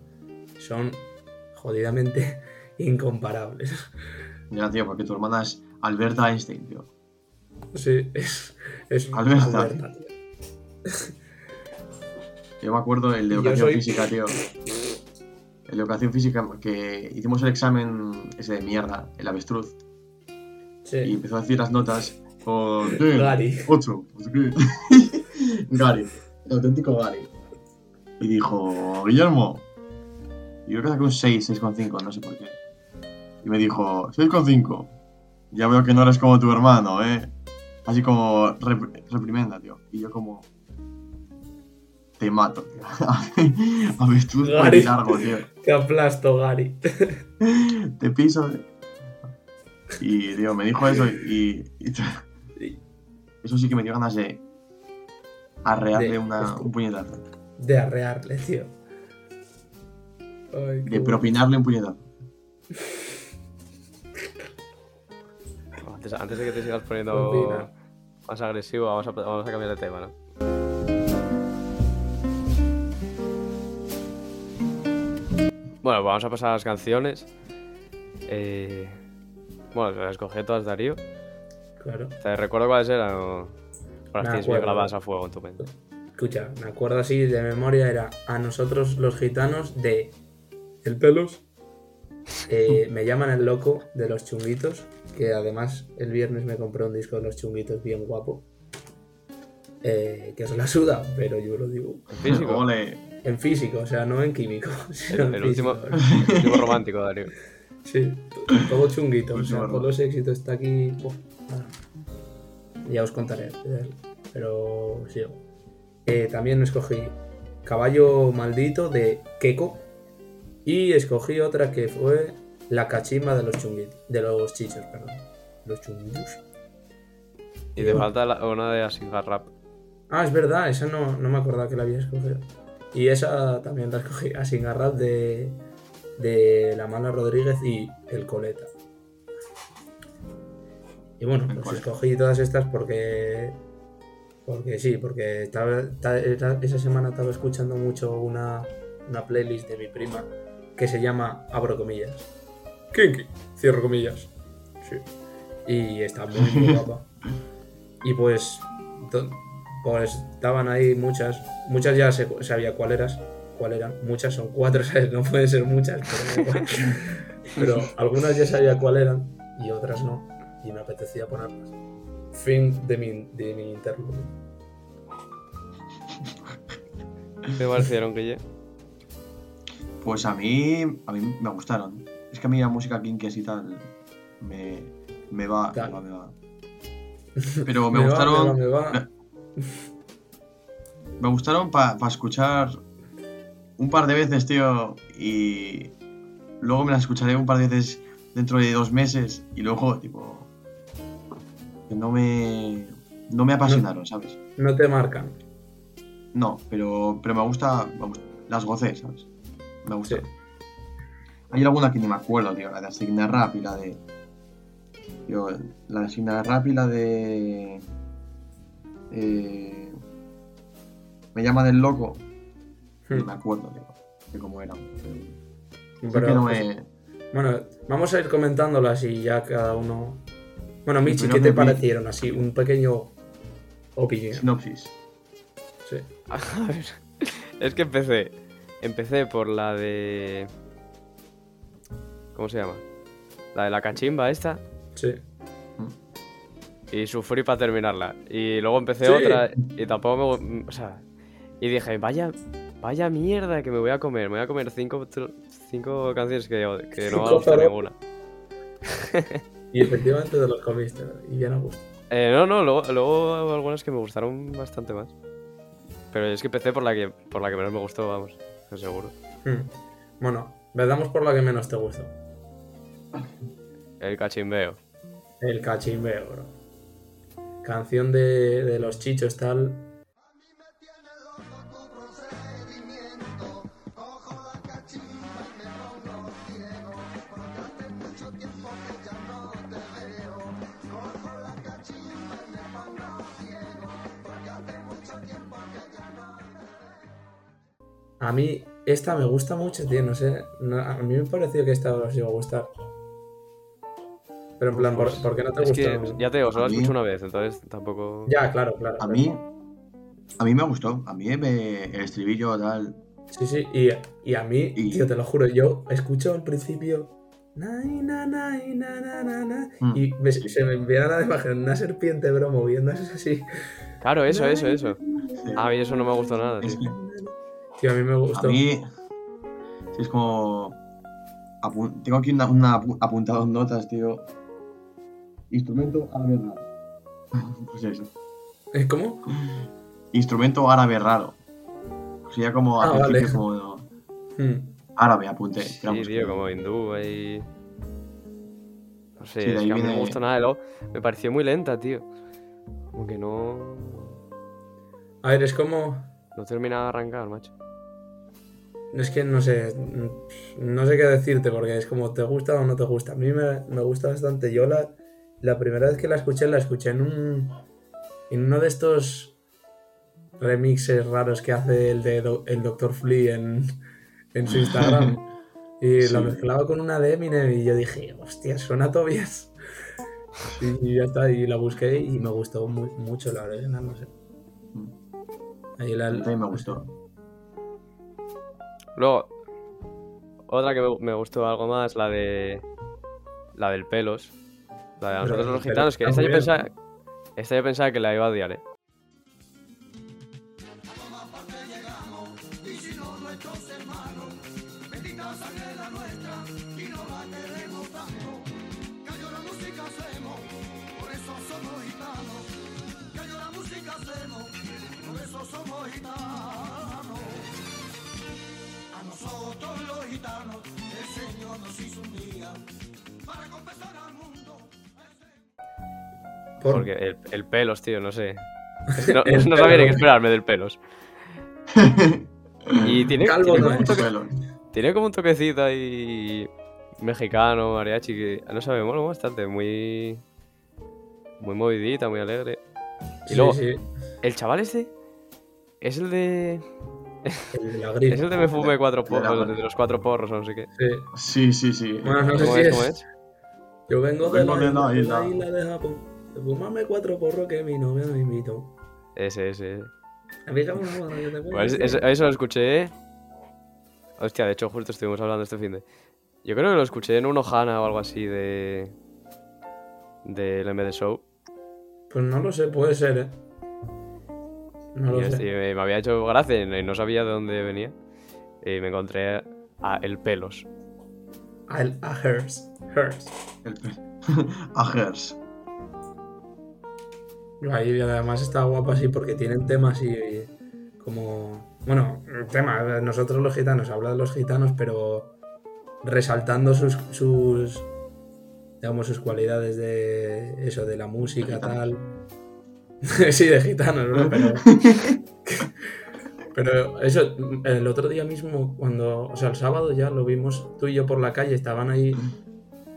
son jodidamente <laughs> incomparables. Ya, tío, porque tu hermana es Alberta Einstein, tío. Sí, es, es Alberta. Alberta, tío. Yo me acuerdo el de educación soy- física, tío. El de educación física, que hicimos el examen ese de mierda, el avestruz, y empezó a decir las notas por... <laughs> Gary. 8, no sé qué. <laughs> Gary, el auténtico Gary. Y dijo, Guillermo, yo creo que saqué un 6, 6,5, no sé por qué. Y me dijo, 6,5. Ya veo que no eres como tu hermano, ¿eh? Así como rep- reprimenda, tío. Y yo como... Te mato, tío. <laughs> Avestruz por Gary. largo, tío. Te aplasto, Gary. <laughs> Te piso. tío. Y, tío, me dijo eso y... y- eso sí que me dio ganas de... Arrearle De- una, un puñetazo. De arrearle, tío. Ay, De propinarle un puñetazo. Antes, antes de que te sigas poniendo más agresivo, vamos a, vamos a cambiar de tema, ¿no? Bueno, pues vamos a pasar a las canciones. Eh, bueno, las escogí todas, Darío. Claro. ¿Te recuerdo cuáles eran o, o las tienes bien grabadas a fuego en tu mente? Escucha, me acuerdo así de memoria, era a nosotros los gitanos de El Pelos. Eh, me llaman el loco de los chunguitos, que además el viernes me compré un disco de los chunguitos bien guapo. eh, que os la suda, pero yo lo digo. ¿En físico? <laughs> Ole. En físico, o sea, no en químico. <laughs> sino en el, último, físico. <laughs> el último romántico, Darío. Sí, todo chunguito. O Último sea, error. todos los éxitos está aquí. Ya os contaré. Pero sigo. Eh, también escogí Caballo Maldito de Keko. Y escogí otra que fue La cachimba de los chunguitos. De los chichos, perdón. Los chunguitos. Y te falta la- una de Asingar Rap. Ah, es verdad, esa no, no me acordaba que la había escogido. Y esa también la escogí, Asingarrap de, de La Mala Rodríguez y El Coleta. Y bueno, pues escogí todas estas porque. Porque sí, porque estaba, esa semana estaba escuchando mucho una, una playlist de mi prima que se llama Abro comillas. Kinky, cierro comillas. Sí. Y está muy, muy <laughs> guapa. Y pues, pues estaban ahí muchas. Muchas ya se- sabía cuál eras, cuál eran. Muchas son cuatro, <laughs> ¿sabes? No pueden ser muchas, pero, igual. <laughs> Pero algunas ya sabía cuál eran y otras no. Y me apetecía ponerlas. Fin de mi, de mi interludio. ¿Qué te parecieron, Guille? Pues a mí, a mí me gustaron. Es que a mí la música kinky y tal me, me va, me va, me va. <laughs> Pero me, gustaron, me va, me va. me gustaron para escuchar un par de veces, tío, y luego me las escucharé un par de veces dentro de dos meses y luego, tipo, que no me, no me apasionaron, ¿sabes? No te marcan. No, pero, pero me gusta, me gusta- las gocé, ¿sabes? Me gusta. Sí. Hay alguna que ni me acuerdo, tío, la de Asigna Rap y la de... Tío, la de Asigna Rap y la de... eh, me llaman el loco. Ni Hmm. me acuerdo, tío, de cómo eran. Sé Pero, que no pues, me... Bueno, vamos a ir comentándolas y ya cada uno. Bueno, Michi, ¿qué te me- parecieron? Así, un pequeño opinión. Sinopsis. Sí. <laughs> A ver, es que empecé. Empecé por la de. ¿Cómo se llama? La de la cachimba esta. Sí. Y sufrí para terminarla. Y luego empecé Sí. otra y tampoco me. O sea. Y dije, vaya. Vaya mierda que me voy a comer. Me voy a comer cinco, cinco canciones que, que no me va a gustar ninguna. Y efectivamente te los comiste, y bien a gusto. Eh, no, no, luego, luego algunas que me gustaron bastante más. Pero es que empecé por la que, por la que menos me gustó, vamos, seguro. Hmm. Bueno, vedamos por la que menos te gustó. El cachimbeo. El cachimbeo, bro. Canción de, de los chichos, tal. A mí esta me gusta mucho, tío, no sé. no- a mí me pareció que esta os iba a gustar. Pero en plan, ¿por, Pues, por qué no te Es gustó? que, ya te digo, solo la escucho una vez, entonces tampoco... Ya, claro, claro. A mí, a mí me gustó. A mí me, el estribillo tal. Sí, sí, y, y a mí, Y- tío, te lo juro, yo escucho al principio. "Nai, na, nai, na, na, na, na", Mm. Y me- se me enviara la imagen una serpiente, bro, moviéndose así. Claro, eso, eso, eso. Sí. A mí eso no me gustó nada, Es tío. que Tío, a mí me a gustó. mí. sí, es como. apun- tengo aquí una, una apu- apuntado en notas, tío. Instrumento árabe raro. <laughs> Pues eso. ¿Eh, ¿Cómo? Instrumento árabe raro. Sería como Ah, al vale. como Mm. árabe, apunté. Sí, tío, como hindú ahí... No sé, Sí, de es que a no me gustó nada. y luego me pareció muy lenta, tío. Como que no... A ver, es como. No terminaba de arrancar, macho. Es que no sé. No sé qué decirte, porque es como te gusta o no te gusta. A mí me, me gusta bastante. Yo la, la primera vez que la escuché, la escuché en un. En uno de estos remixes raros que hace el de Do- el Dr. Flea en, en su Instagram. <laughs> Y Sí. la mezclaba con una de Eminem y yo dije, hostia, suena todo bien. Y, y ya está, y la busqué y me gustó mu- mucho la original, no sé. Ahí la, A mí también me gustó. Luego, otra que me, gustó algo más, la de. La del pelos. La de nosotros los gitanos, que esta yo pensaba. Esta yo pensaba que la iba a odiar, eh. Por- Porque el, el pelos, tío, no sé. <laughs> No, El no sabía ni qué esperarme del pelos. <laughs> Y tiene, Calvo tiene no como un toque- Pelo. tiene como un toquecito ahí. Mexicano, mariachi, que no sé, me mola bastante. Muy. Muy movidita, muy alegre. Y Sí, luego, sí, el chaval este. Es el de. El. Es el de me fume cuatro De la porros, mano. de los cuatro porros o no sé qué. Sí. Sí, sí, sí. Bueno, no sé ¿Cómo si es? es. ¿Cómo es? Yo vengo de la, de la de la isla. de Japón. De fumarme cuatro porros que mi novia me invitó. Ese, ese. Amiga, una boda, yo te cuento. Pues eso, eso lo escuché. Hostia, de hecho, justo estuvimos hablando este fin de. Yo creo que lo escuché en un Ohana o algo así de. Del MD Show. Pues no lo sé, puede ser, eh. No y lo sé. me, me había hecho gracia y no sabía de dónde venía. Y me encontré a El Pelos. A, a Hers. Hers. El A Hers. <laughs> Ahí además está guapa así porque tienen temas y como. Bueno, tema, nosotros los gitanos, habla de los gitanos, pero resaltando sus, sus digamos sus cualidades de eso, de la música, tal. <laughs> sí, de gitanos, ¿no? Pero. <laughs> Pero eso, el otro día mismo, cuando, o sea, el sábado ya lo vimos tú y yo por la calle, estaban ahí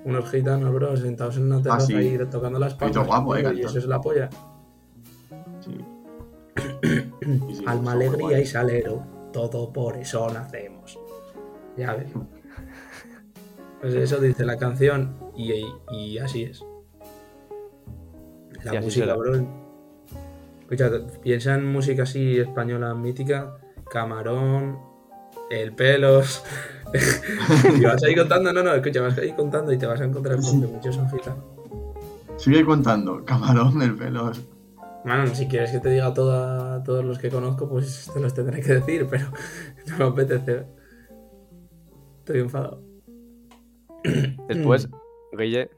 unos gitanos, bro, sentados en una terraza Ah, sí. ahí tocando las palmas. guapo, eh, y eso es la polla. Sí. <coughs> Sí, sí, Alma, alegría guay. y salero, todo por eso nacemos. Ya ves. Pues eso dice la canción y, y así es. La música, bro. Escucha, piensa en música así española mítica, Camarón, El Pelos. <laughs> y vas ahí contando, no, no, escucha, vas ahí contando y te vas a encontrar con que muchos son gitanos. Sigue contando. Camarón del pelo. Bueno, si quieres que te diga toda, todos los que conozco, pues te los tendré que decir, pero <laughs> no me apetece. Estoy enfadado. Después, Guille,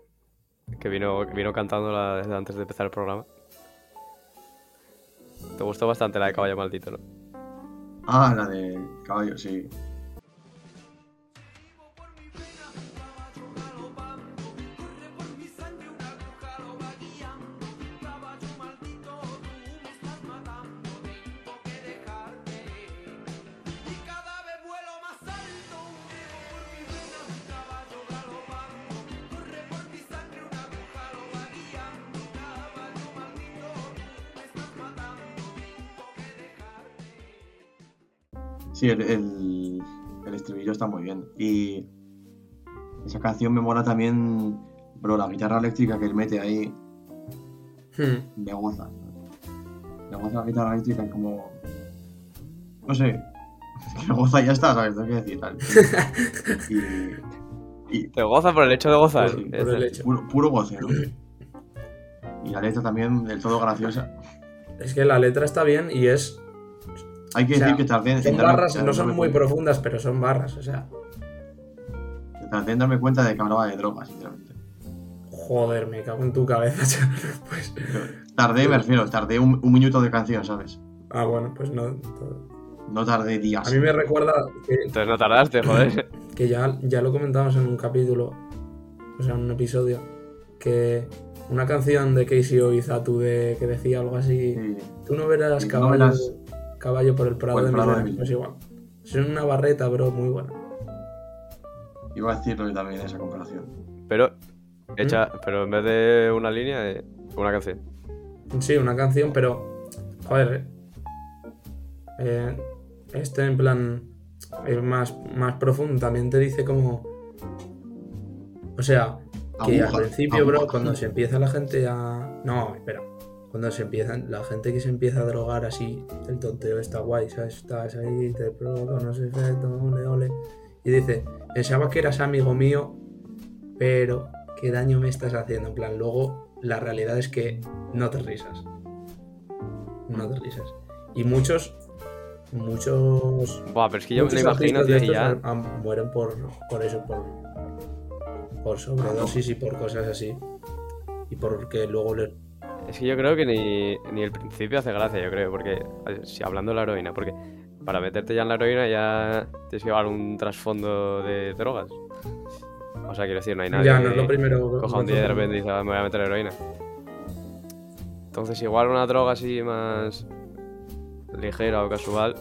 que vino, que vino cantándola desde antes de empezar el programa. Te gustó bastante la de Caballo Maldito, ¿no? Ah, la de caballo, sí. Sí, el, el, el estribillo está muy bien. Y esa canción me mola también, bro, la guitarra eléctrica que él mete ahí, Hmm. me goza. Me goza la guitarra eléctrica es como... No sé. <laughs> Me goza y ya está, ¿sabes? Tengo que decir tal. <laughs> Y, y Te goza por el hecho de gozar. Por- por Es- el hecho. puro, puro goce, ¿no? Y la letra también del todo graciosa. Es que la letra está bien y es. Hay que O sea, decir que tardé en Son barras, no son muy cuenta- profundas, pero son barras, o sea. Tardé en darme cuenta de que hablaba de drogas, sinceramente. Joder, me cago en tu cabeza, <laughs> chaval. Pues. Tardé, me refiero, tardé un, un minuto de canción, ¿sabes? Ah, bueno, pues no. No tardé días. A mí me recuerda que, Entonces no tardaste, joder. <coughs> que ya, ya lo comentamos en un capítulo, o sea, en un episodio, que una canción de KCO y Zatu de, que decía algo así, Sí. tú no verás Sí, tú caballo, no verás- caballo por el prado por el de mis- pues igual. Es una barreta, bro, muy buena. Iba a decirlo yo también esa comparación. Pero, hecha, pero en vez de una línea, eh, una canción. Sí, una canción, pero. Joder. eh, este en plan. Es más, más profundo. También te dice como. O sea, que Aguja, al principio, bro, aguja. cuando se empieza la gente a. No, espera. Cuando se empiezan. La gente que se empieza a drogar así, el tonteo está guay, ¿sabes? Estás ahí, te provoca unos efectos, ole, ole. Y dice: Pensaba que eras amigo mío, pero ¿qué daño me estás haciendo? En plan, luego la realidad es que no te risas. No te risas. Y muchos. Muchos. Buah, pero es que yo me imagino, estos ya. han- mueren por, por eso, por. Por sobredosis y por cosas así. Y porque luego le. Es que yo creo que ni, ni el principio hace gracia, yo creo, porque si hablando de la heroína, porque para meterte ya en la heroína ya tienes que llevar un trasfondo de drogas. O sea, quiero decir, no hay nadie ya, no es lo primero. coja un día y de repente dice, "Ah, me voy a meter heroína. Entonces, igual una droga así más ligera o casual.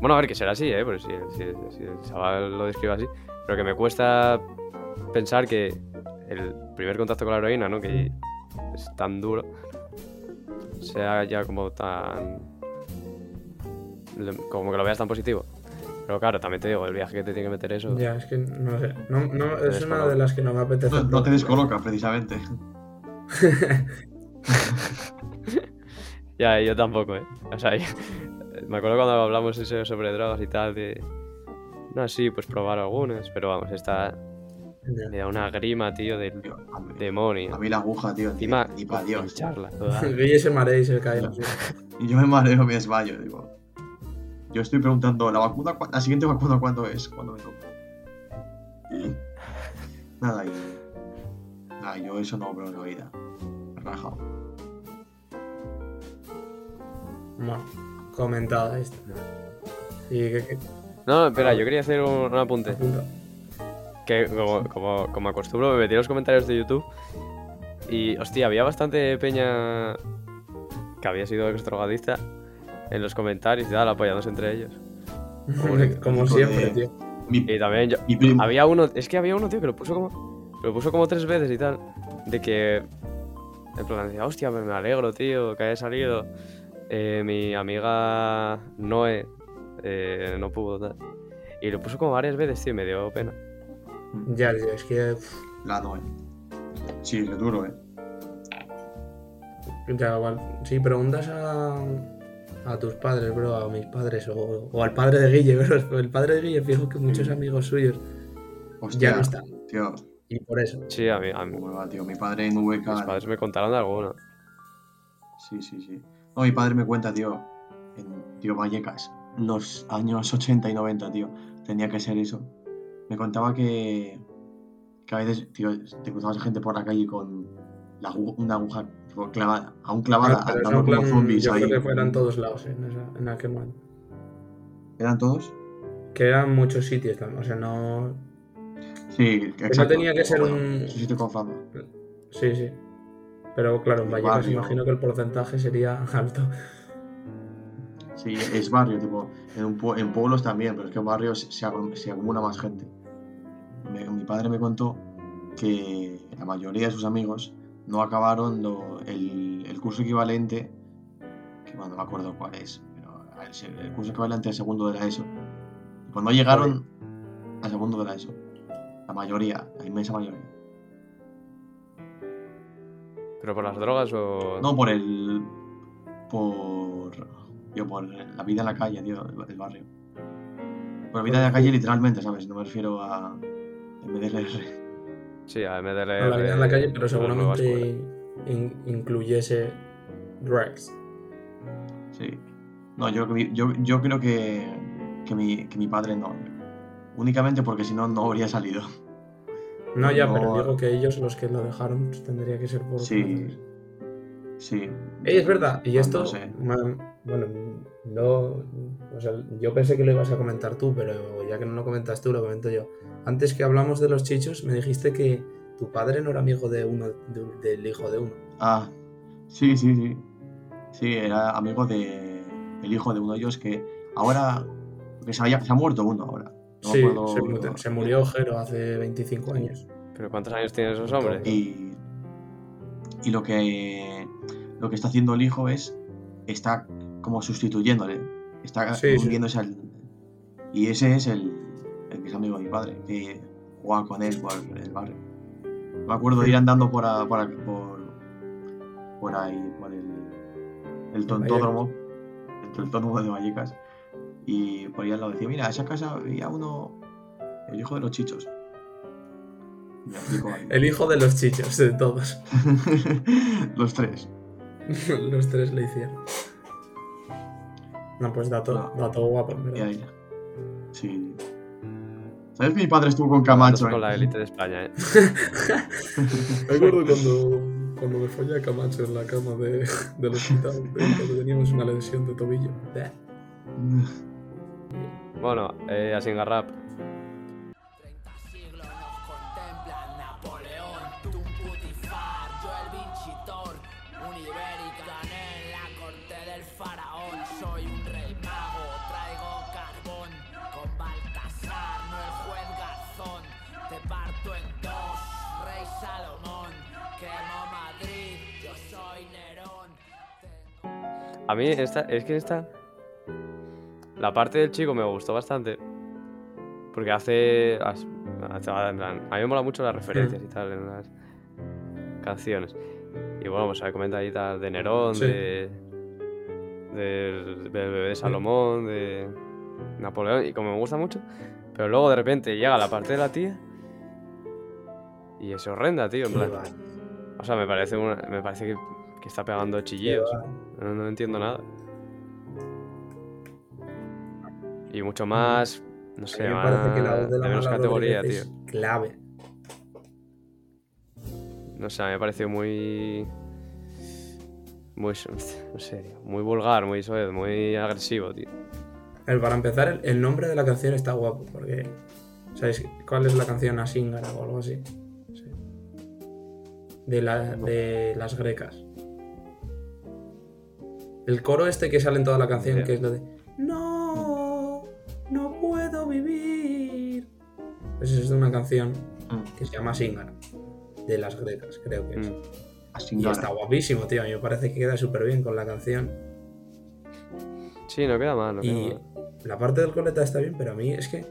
Bueno, a ver, que será así, ¿eh? Porque si, si- si el chaval lo describe así. Pero que me cuesta pensar que el primer contacto con la heroína, ¿no? Que es tan duro, sea ya como tan... como que lo veas tan positivo. Pero claro, también te digo, el viaje que te tiene que meter eso... Ya, es que no sé. No, no, es una de las que no me apetece. No, no te descoloca, precisamente. <laughs> Ya, yo tampoco, ¿eh? O sea, yo- me acuerdo cuando hablamos eso sobre drogas y tal, de... No, sí, pues probar algunas, pero vamos, esta Me da una grima, tío, del Tío, a mí, demonio. a mí la aguja, tío. Encima, Ni para Dios. pincharla. Guille se marea y se cae. <laughs> Y yo me mareo, me desmayo, digo. Yo estoy preguntando, ¿la vacuna, cu- la siguiente vacuna cuándo es? ¿Cuándo me toca? Y nada, y... Nada, yo eso no, bro, en la vida. Rajado. Bueno, comentada esta. Sí, que, que- No, espera, yo quería hacer un, un apunte. apunta. Que como, como, como acostumbro, me metí en los comentarios de YouTube y, hostia, había bastante peña que había sido extrogadista en los comentarios y tal, apoyándose entre ellos. <laughs> Como siempre, tío. Mi, Y también yo. Había uno, es que había uno, tío, que lo puso como. Lo puso como tres veces y tal. De que. En plan, decía, hostia, me me alegro, tío, que haya salido. Eh, mi amiga Noé eh, no pudo, tal. Y lo puso como varias veces, tío, y me dio pena. Ya, tío, es que. uf, La Noe. Sí, es duro, eh. Ya, igual. Si preguntas a, a tus padres, bro, a mis padres, o, o al padre de Guille, <laughs> bro. El padre de Guille, fijo que muchos amigos suyos Hostia, ya no están. tío. Y por eso. Sí, a mí, a mí- ¿Cómo va, tío? Mi padre en VK. mis padres me contaron de alguna. Sí, sí, sí. No, mi padre me cuenta, tío, en tío Vallecas, los años 80 y 90, tío. Tenía que ser eso. Me contaba que, que a veces, tío, te cruzabas a gente por la calle con la una aguja tipo, clavada, aún clavada, pero en como plan, zombies yo ahí. creo que fueran todos lados en, esa, en aquel momento. ¿Eran todos? Que eran muchos sitios también, o sea, no... Sí, exacto. tenía que ser Bueno, un- sitio con fama. Sí, sí. Pero claro, en Vallecas barrio. imagino que el porcentaje sería <laughs> alto. Sí, es barrio, tipo, en, un en pueblos también, pero es que en barrios se acumula más gente. Me- mi padre me contó que la mayoría de sus amigos no acabaron lo- el, el curso equivalente, que bueno, no me acuerdo cuál es, pero el, el curso equivalente al segundo de la ESO. Pues no llegaron al segundo de la ESO. La mayoría, la inmensa mayoría. ¿Pero por las drogas o...? No por el. por. Yo, por la vida en la calle, tío, el, el barrio. Por la vida en la calle, literalmente, ¿sabes? No me refiero a. MDLR. Sí, a MDLR. No la vida en la calle, pero seguramente in- incluyese drugs. Sí. No, yo, yo, yo creo que. que mi, que mi padre no. Únicamente porque si no, no habría salido. No, ya, No, pero digo que ellos los que lo dejaron pues, tendría que ser por... Sí. Sí. Ey, es verdad, y No, esto, no sé. Bueno, no, o sea, yo pensé que lo ibas a comentar tú, pero ya que no lo comentas tú, lo comento yo. Antes que hablamos de los chichos, me dijiste que tu padre no era amigo de uno, de- del hijo de uno. Ah, sí, sí, sí. Sí, era amigo de. el hijo de uno de ellos que ahora. que se, haya- se ha muerto uno ahora. No sí, acuerdo- se, mu- se murió Jero hace 25 años. ¿Pero cuántos años tienen esos hombres? Y, y lo que lo que está haciendo el hijo es está como sustituyéndole, está Sí, sí. uniéndose al y ese es el, el que es amigo de mi padre, que juega con él por el barrio. Me acuerdo de ir andando por a- por, por, por ahí, por el, el tontódromo, el tontódromo de Vallecas, y por ahí al lado decía, mira, esa casa había uno, el hijo de los chichos. El hijo de los chichos, de todos. <laughs> Los tres. <laughs> los tres le hicieron. No, pues dato, No. dato guapo, en Y verdad. ahí. Sí. ¿Sabes que mi padre estuvo con Camacho? con eh? la élite de España, ¿eh? <laughs> Me acuerdo cuando, cuando me follé a Camacho en la cama de, del hospital, cuando teníamos una lesión de tobillo. <laughs> Bueno, eh, así en rap. A mí esta, es que esta... La parte del chico me gustó bastante. Porque hace... hace- en plan, a mí me mola mucho las referencias y tal en las canciones. Y bueno, pues se comenta ahí tal de Nerón, Sí. de... Del bebé de Salomón, de Napoleón, y como me gusta mucho. Pero luego de repente llega la parte de la tía y es horrenda, tío. En plan, o sea, me parece, una- me parece que, que está pegando qué chillidos. No, no entiendo nada. Y mucho más, no sé, me parece que la voz de la menos categoría, tío. Es clave. No sé, me pareció muy... Muy, no sé, muy vulgar, muy soez, muy agresivo, tío. Ver, para empezar, el, el nombre de la canción está guapo, porque. ¿Sabéis cuál es la canción Asíngara o algo así? Sí. De, la, de las grecas. El coro este que sale en toda la canción, que es lo de. No, no puedo vivir. Pues eso es de una canción Mm, que se llama Asíngara. De las grecas, creo que es. Mm. Así Y está guapísimo, tío. A mí me parece que queda súper bien con la canción. Sí, no queda mal, no queda Y mal. la parte del coleta está bien, pero a mí es que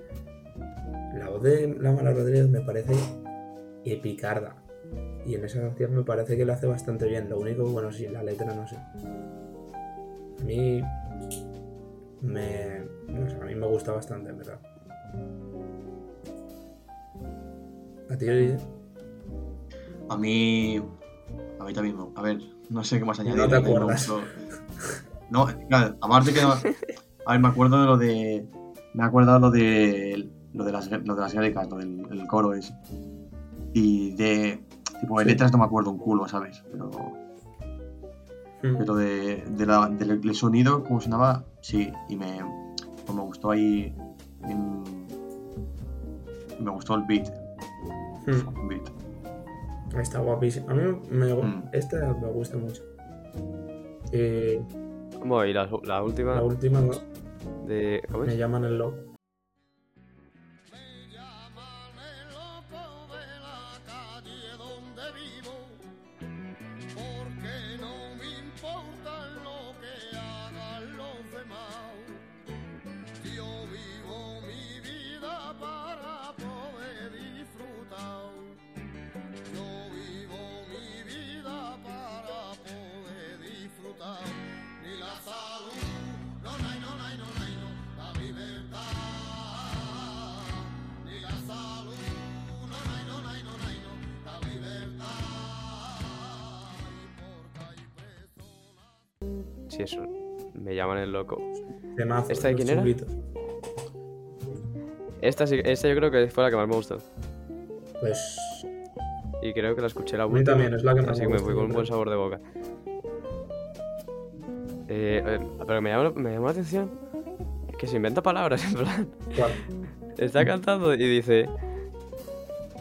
la voz de la Mala Rodríguez me parece epicarda. Y en esa canción me parece que lo hace bastante bien. Lo único, bueno, sí, la letra no sé. A mí me, no sé, a mí me gusta bastante, en verdad. ¿A ti? A mí. A mí también. A ver, no sé qué más añadir. No te acuerdas. No, claro, aparte que no. A ver, me acuerdo de lo de. Me he acordado lo de. Lo de las, lo de las grecas, lo del el coro ese. Y de. Tipo, de Sí. letras no me acuerdo un culo, ¿sabes? Pero. Mm. Pero de, de la- del, del sonido, como sonaba, sí. Y me, pues me gustó ahí. en- me gustó el beat. Mm. beat. Está guapísimo. A mí me, Mm. esta me gusta mucho. Y Bueno, y la, la última la última no, de. ¿Cómo es? me llaman el loco. Sí, eso. Me llaman el loco. Temazo, ¿Esta de quién era? Esta, sí- esta yo creo que fue la que más me gustó. Pues Y creo que la escuché la A mí última. también, es la que más Así me que me fui con un buen sabor de boca. Eh, eh, pero me llamó, me llamó la atención que se inventa palabras, <laughs> en plan. ¿cuál? Está cantando y dice.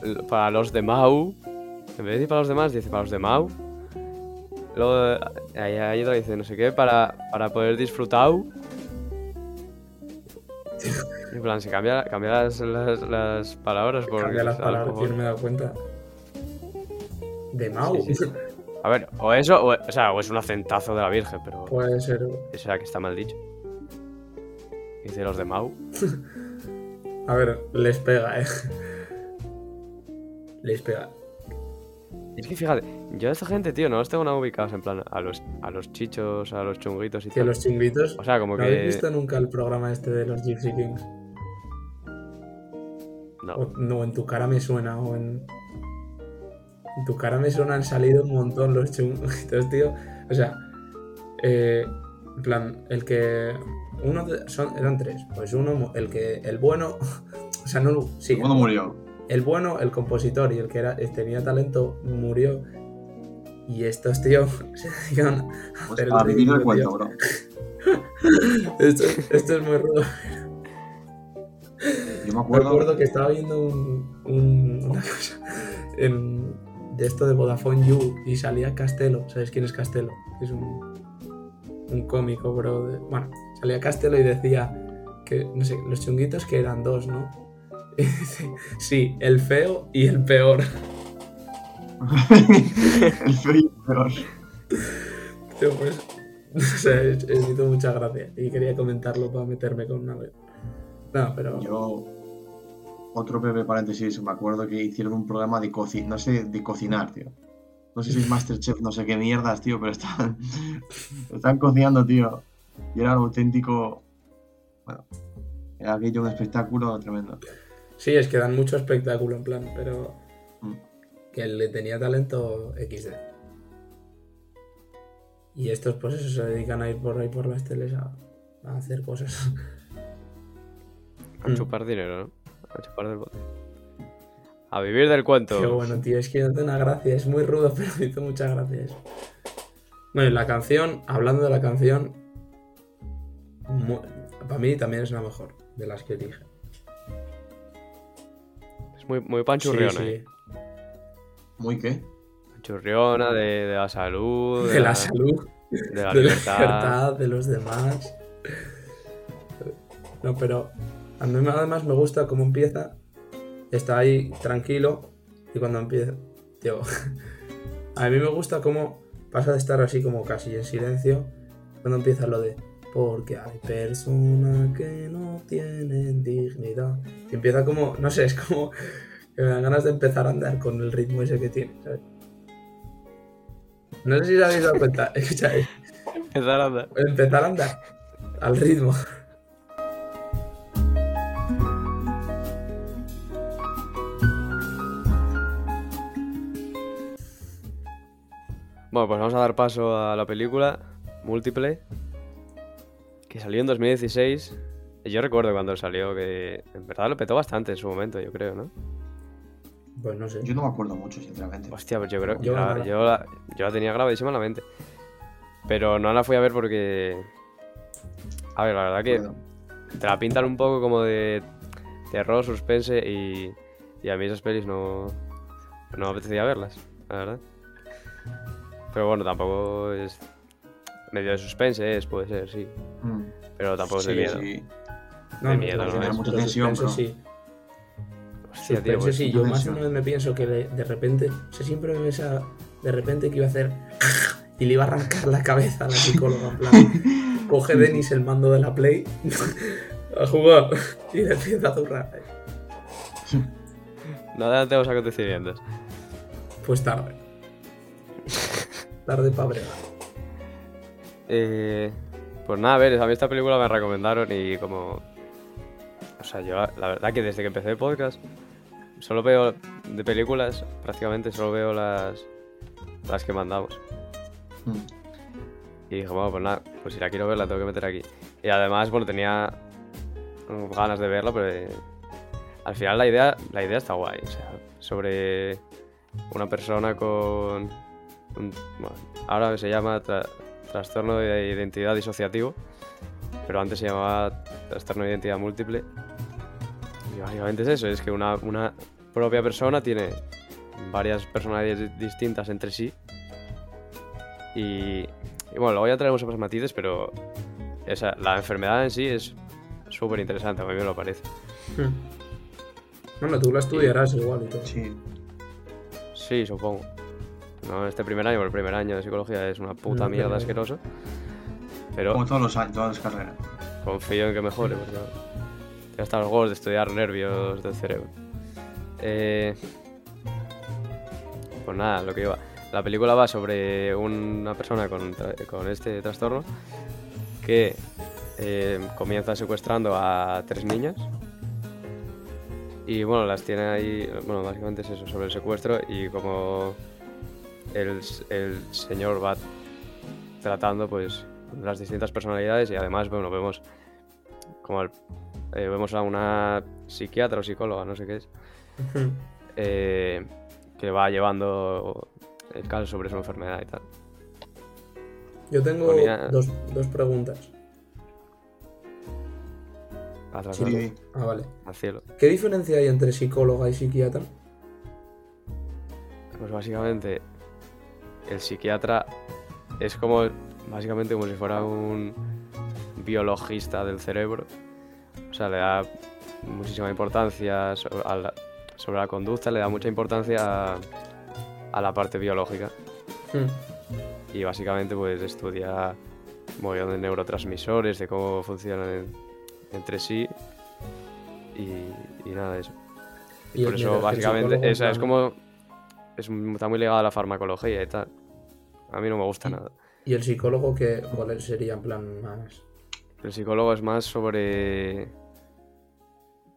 "L- Para los de Mau. En vez de decir para los demás, dice para los de Mau. Luego ahí hay otra que dice no sé qué, para, para poder disfrutar. En plan, se cambia, cambia las, las, las palabras por. Cambia las palabras, yo no me he dado cuenta. De Mau. Sí, sí, sí. A ver, o eso, o, o sea, o es un acentazo de la Virgen, pero. Puede ser. Eso será que está mal dicho. Dice los de Mau. <laughs> A ver, les pega, eh. Les pega. Es que fíjate, yo a esta gente, tío, no los tengo nada ubicados en plan a los, a los chichos, a los chunguitos y Que tal. los chinguitos. O sea, como ¿No habéis que. visto nunca el programa este de los Gypsy Kings? No. O- no, en tu cara me suena, o en. En tu cara me suena, han salido un montón los chunguitos, <laughs> tío. O sea, eh, en plan, el que. Uno de- son, eran tres. Pues uno, el que. El bueno. <laughs> O sea, no. Sí, ¿Cuándo murió? El bueno, el compositor y el que era, tenía talento murió. Y estos, tío, se dedican a Pues hacer vivir el ridículo, cuento, bro. <laughs> Esto, esto es muy rudo. Yo me Me acuerdo. acuerdo que estaba viendo un, un- una cosa en- de esto de Vodafone You y salía Castelo. ¿Sabes quién es Castelo? Es un, un cómico, bro. de- bueno, salía Castelo y decía que, no sé, los chunguitos que eran dos, ¿no? <laughs> Sí, el feo y el peor. <laughs> el feo y el peor. Tío, pues, <laughs> o sea, me hizo mucha gracia y quería comentarlo para meterme con una vez. No, pero Yo. Otro breve paréntesis, me acuerdo que hicieron un programa de cocinar, no sé, de cocinar, tío. No sé si es Masterchef, no sé qué mierdas, tío, pero están, están cocinando, tío. Y era algo auténtico. Bueno, era aquello un espectáculo tremendo. Sí, es que dan mucho espectáculo en plan, pero Mm. que le tenía talento XD. Y estos, pues eso, se dedican a ir por ahí por las teles a, a hacer cosas. A chupar dinero, ¿no? A chupar del bote. A vivir del cuento. Qué bueno, tío, es que no tiene una gracia, es muy rudo, <laughs> pero me hizo mucha gracia eso. Bueno, y la canción, hablando de la canción, para mí también es la mejor de las que dije. Muy, muy panchurriona, Sí, sí. ¿eh? ¿Muy qué? Panchurriona de, de la salud. De la salud. De la de la libertad. libertad, de los demás. No, pero a mí además me gusta cómo empieza. Está ahí tranquilo y cuando empieza... Tío, <laughs> a mí me gusta cómo pasa de estar así como casi en silencio cuando empieza lo de... Porque hay personas que no tienen dignidad. Y empieza como, no sé, es como que me dan ganas de empezar a andar con el ritmo ese que tiene, ¿sabes? No sé si os habéis dado cuenta, <laughs> escucháis. Empezar a andar. Empezar a andar al ritmo. Bueno, pues vamos a dar paso a la película Múltiple, que salió en 2016. Y Yo recuerdo cuando salió que en verdad lo petó bastante en su momento, yo creo, ¿no? Pues no sé. Yo no me acuerdo mucho, sinceramente. Hostia, pues yo creo Yo yo, la, yo, la, yo la tenía grabadísima en la mente. Pero no la fui a ver porque. A ver, la verdad que Bueno, te la pintan un poco como de terror, suspense y, y a mí esas pelis no, no me apetecía verlas, la verdad. Pero bueno, tampoco es medio de suspense, es, puede ser, sí. mm, Pero tampoco es de sí, miedo. sí. de miedo, no suspense- es. Mucha tensión, pero- sí. Hostia, tío, Suspense pues, sí, yo más de una vez me pienso que de, de repente, o sea, siempre me ves de repente que iba a hacer <laughs> y le iba a arrancar la cabeza a la psicóloga, en plan, <laughs> coge Denis el mando de la Play <laughs> a jugar y le empieza a zurrar. no adelantemos acontecimientos. Pues tarde. Tarde para bregar. Eh, pues nada, a ver, a mí esta película me recomendaron y como... O sea, yo la verdad que desde que empecé el podcast solo veo de películas, prácticamente solo veo las, las que mandamos. Mm. Y dije, bueno, pues nada, pues si la quiero ver la tengo que meter aquí. Y además, bueno, tenía ganas de verla, pero eh, al final la idea, la idea está guay. O sea, sobre una persona con... un- bueno, ahora se llama tra- trastorno de identidad disociativo, pero antes se llamaba trastorno de identidad múltiple. Y básicamente es eso, es que una, una propia persona tiene varias personalidades distintas entre sí. Y, y bueno, luego ya traeremos otros matices, pero esa, la enfermedad en sí es súper interesante, a mí me lo parece. Hmm. Bueno, tú la estudiarás igual y todo. Sí. Sí, supongo. No este primer año, porque el primer año de psicología es una puta No, mierda pero- asqueroso. Pero Como todos los años, todas las carreras. confío en que mejore, porque ya hasta los huevos de estudiar nervios del cerebro. Eh, pues nada, lo que iba. La película va sobre una persona con, con este trastorno que eh, comienza secuestrando a tres niñas. Y bueno, las tiene ahí. Bueno, básicamente es eso, sobre el secuestro. Y como el, el señor va tratando, pues, las distintas personalidades. Y además, bueno, vemos como el- eh, vemos a una psiquiatra o psicóloga, no sé qué es, eh, que va llevando el caso sobre su enfermedad y tal. Yo tengo Ponía- dos, dos preguntas. Atrás sí. Ah, vale. al cielo. ¿Qué diferencia hay entre psicóloga y psiquiatra? Pues básicamente, el psiquiatra es como, básicamente como si fuera un biologista del cerebro. O sea, le da muchísima importancia so- a la- sobre la conducta, le da mucha importancia a, a la parte biológica. Hmm. Y básicamente pues estudia montón de neurotransmisores, de cómo funcionan en- entre sí. Y, y nada de eso. Y Por eso, básicamente, esa es como. Es, está muy ligada a la farmacología y tal. A mí no me gusta nada. ¿Y el psicólogo qué, cuál sería en plan más? El psicólogo es más sobre.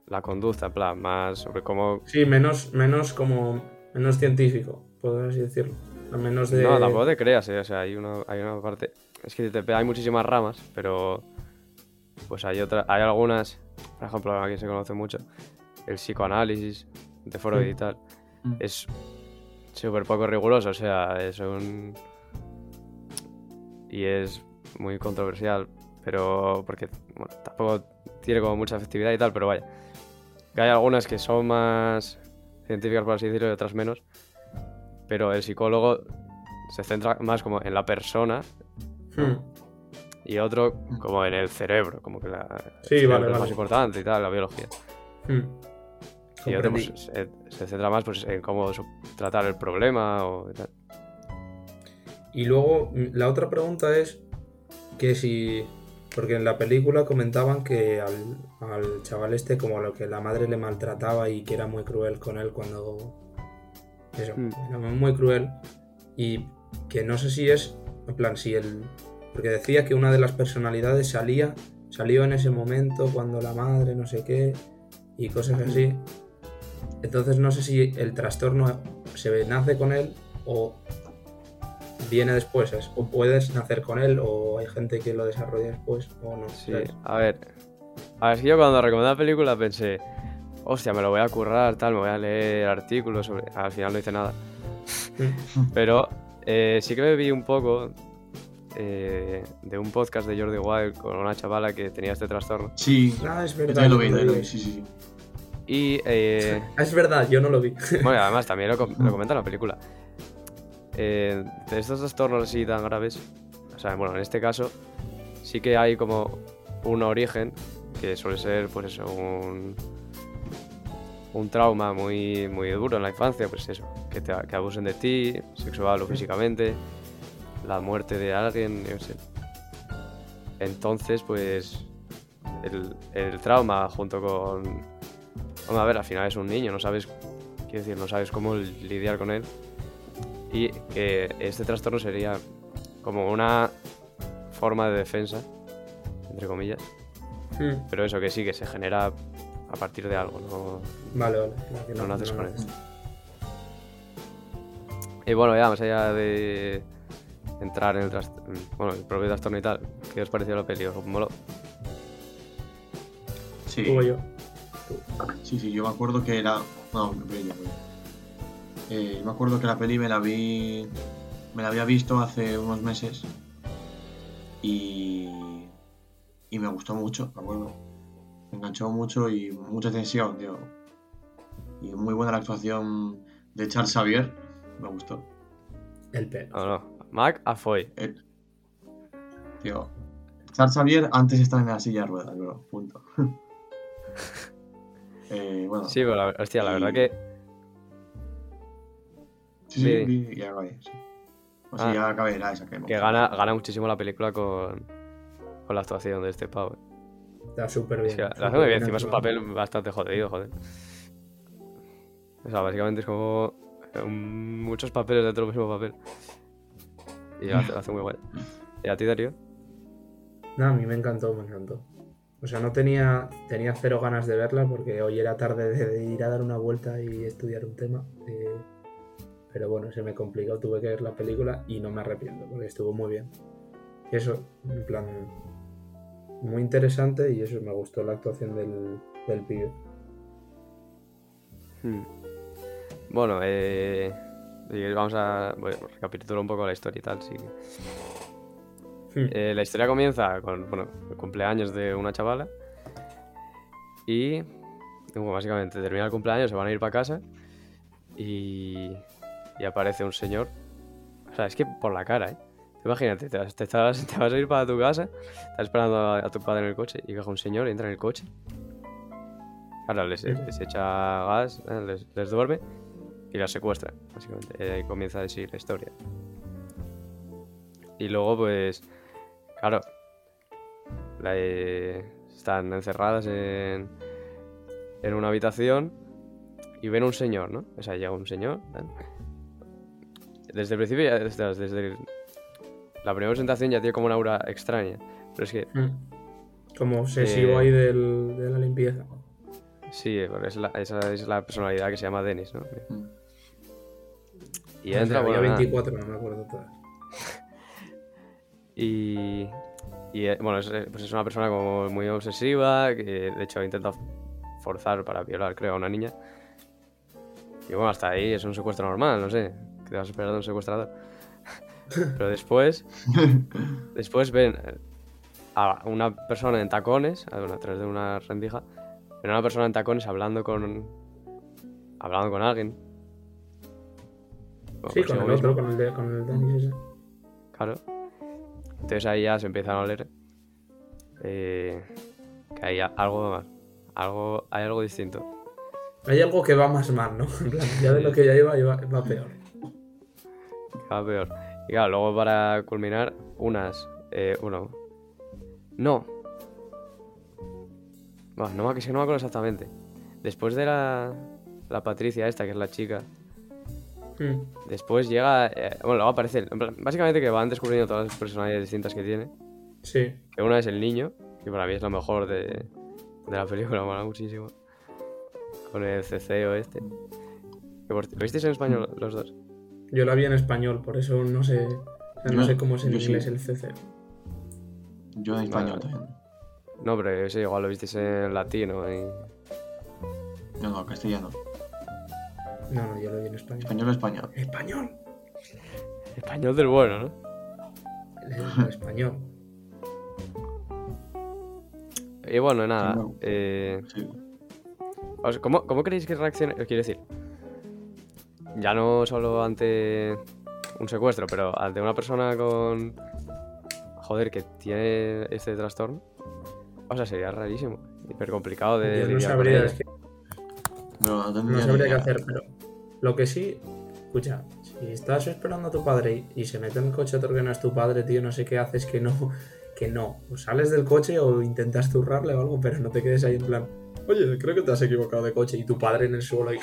La conducta, en plan, más sobre cómo. Sí, menos, menos como. menos científico, podrías así decirlo. Menos de. No, tampoco te creas, eh, O sea, hay una, hay una parte. Es que te- hay muchísimas ramas, pero. Pues hay otra, hay algunas. Por ejemplo, aquí se conoce mucho. El psicoanálisis de Freud y Mm. tal. Mm. Es súper poco riguroso, o sea, es un. Y es muy controversial, pero. Porque, bueno, tampoco tiene como mucha efectividad y tal, pero vaya. Que hay algunas que son más científicas, por así decirlo, y otras menos. Pero el psicólogo se centra más como en la persona Hmm. y otro como en el cerebro, como que la Sí, vale, es vale. más importante y tal, la biología. Hmm. Y otro pues, se, se centra más pues, en cómo tratar el problema o tal. Y luego, mm, la otra pregunta es que si. Porque en la película comentaban que al, al chaval este, como lo que la madre le maltrataba y que era muy cruel con él cuando. Eso, Hmm. era muy cruel. Y que no sé si es. En plan, si el. Porque decía que una de las personalidades salía. Salió en ese momento cuando la madre, no sé qué. Y cosas así. Entonces no sé si el trastorno se nace con él o viene después. es- O puedes nacer con él o hay gente que lo desarrolla después o no. Sí, ¿sabes? a ver. A ver, es que yo cuando recomendé la película pensé, hostia, me lo voy a currar, tal, me voy a leer artículos sobre... Al final no hice nada. <laughs> Pero eh, sí que me vi un poco eh, de un podcast de Jordi Wild con una chavala que tenía este trastorno. Sí, Ah, es yo verdad. también lo yo vi, lo vi. sí, sí, sí. Y, eh, <laughs> es verdad, yo no lo vi. bueno, <laughs> además también lo, com- lo comenta en la película. Eh, de estos trastornos así tan graves, o sea, bueno, en este caso sí que hay como un origen que suele ser, pues eso, un, un trauma muy, muy duro en la infancia, pues eso, que, te, que abusen de ti, sexual o físicamente, la muerte de alguien, yo sé. Entonces, pues, el, el trauma junto con... Vamos a ver, al final es un niño, no sabes, quiero decir, no sabes cómo lidiar con él. Y que este trastorno sería como una forma de defensa, entre comillas. Mm, Pero eso que sí, que se genera a partir de algo, ¿no? Vale, vale. que No naces con no. él. Y bueno, ya más allá de entrar en el, bueno, el propio trastorno y tal, ¿qué os pareció la peli? ¿Os moló? Sí, Tú o yo. sí, sí, yo me acuerdo que era... No, me voy. Eh, me acuerdo que la peli me la vi... Me la había visto hace unos meses y... Y me gustó mucho, me acuerdo. Me enganchó mucho y mucha tensión, tío. Y muy buena la actuación de Charles Xavier, me gustó. El pelo. No, no. Mac Afoy. Eh, tío, Charles Xavier antes está en la silla de ruedas, bro, punto. <laughs> eh, bueno, Sí, pero la, hostia, la verdad que sí, sí, sí. vi- ya acabé, sí. O sea, Ah. ya acabé, era esa que que gana, gana muchísimo la película con, con la actuación de este pavo. Está súper bien. lo hace muy bien, encima es un papel bastante jodido, joder. O sea, básicamente es como muchos papeles dentro del mismo papel. Y lo hace, lo hace muy guay. ¿Y a ti, Darío? No, a mí me encantó, me encantó. O sea, no tenía, tenía cero ganas de verla porque hoy era tarde de, de ir a dar una vuelta y estudiar un tema. eh, pero bueno, se me complicó, tuve que ver la película y no me arrepiento porque estuvo muy bien. Y eso, en plan, muy interesante y eso, me gustó la actuación del, del pibe. Hmm. Bueno, eh, vamos a bueno, recapitular un poco la historia y tal. Sí. Hmm. Eh, la historia comienza con bueno, el cumpleaños de una chavala. Y bueno, básicamente termina el cumpleaños, se van a ir para casa. Y, y aparece un señor. O sea, es que por la cara, ¿eh? Imagínate, te vas, te estás- <laughs> te vas a ir para tu casa, estás esperando a, a tu padre en el coche y coge un señor, entra en el coche. Claro, les, les echa gas, eh, les, les duerme y las secuestra, básicamente. Eh, Ahí comienza así la historia. Y luego, pues, claro, la, eh, están encerradas en, en una habitación y ven un señor, ¿no? O sea, llega un señor. Desde el principio, ya, desde, desde el- la primera presentación ya tiene como una aura extraña. Pero es que, Hmm. Como obsesivo Eh, ahí del, de la limpieza. sí, porque es la- esa es la personalidad que se llama Dennis, ¿no? Mm. Y O sea, entra, bueno, nada. 24, no me acuerdo todas. <laughs> Y, y, eh, bueno, es, eh, pues es una persona como muy obsesiva, que de hecho intenta forzar para violar, creo, a una niña. Y bueno, hasta ahí es un secuestro normal, no sé, te vas a esperar de un secuestrador. <laughs> Pero después, <laughs> después ven a una persona en tacones, a, bueno, a través de una rendija, ven a una persona en tacones hablando con, hablando con alguien. Bueno, Sí, con consigo el mismo. otro, con el, de, con el ese. Claro. Entonces ahí ya se empiezan a oler eh, que hay algo más. Algo, hay algo distinto. Hay algo que va más mal, ¿no? <laughs> En plan, ya de lo que ya iba, iba va peor. Va peor. Y claro, luego para culminar, unas. Eh, uno. No. Buah, no, que no me acuerdo exactamente. Después de la, la Patricia esta, que es la chica, Hmm. después llega... eh, bueno, luego aparece... básicamente que van descubriendo todas las personalidades distintas que tiene. Sí. Que una es el niño, que para mí es lo mejor de, de la película, <laughs> mola muchísimo. Con el ceceo este. ¿Lo visteis en español los dos? Yo la vi en español, por eso no sé, o sea, no sé cómo es en sí. inglés el CC. Yo en español Vale. también. No, pero sé, igual lo visteis en latino. y- No, no, castellano. No, no, yo lo vi en español. Español, español. ¡Español! Español del bueno, ¿no? El español. Y bueno, nada. Sí, no. eh, Sí. ¿cómo, cómo creéis que reaccione? Quiero decir, ya no solo ante un secuestro, pero ante una persona con. Joder, que tiene este trastorno. O sea, sería rarísimo. Hiper complicado de. Yo no sabría, es que no no sabría qué hacer, pero lo que sí, escucha, si estás esperando a tu padre y, y se mete en el coche otro que no es tu padre, tío, no sé qué haces que no, que no. O sales del coche o intentas zurrarle o algo, pero no te quedes ahí en plan, oye, creo que te has equivocado de coche y tu padre en el suelo ahí.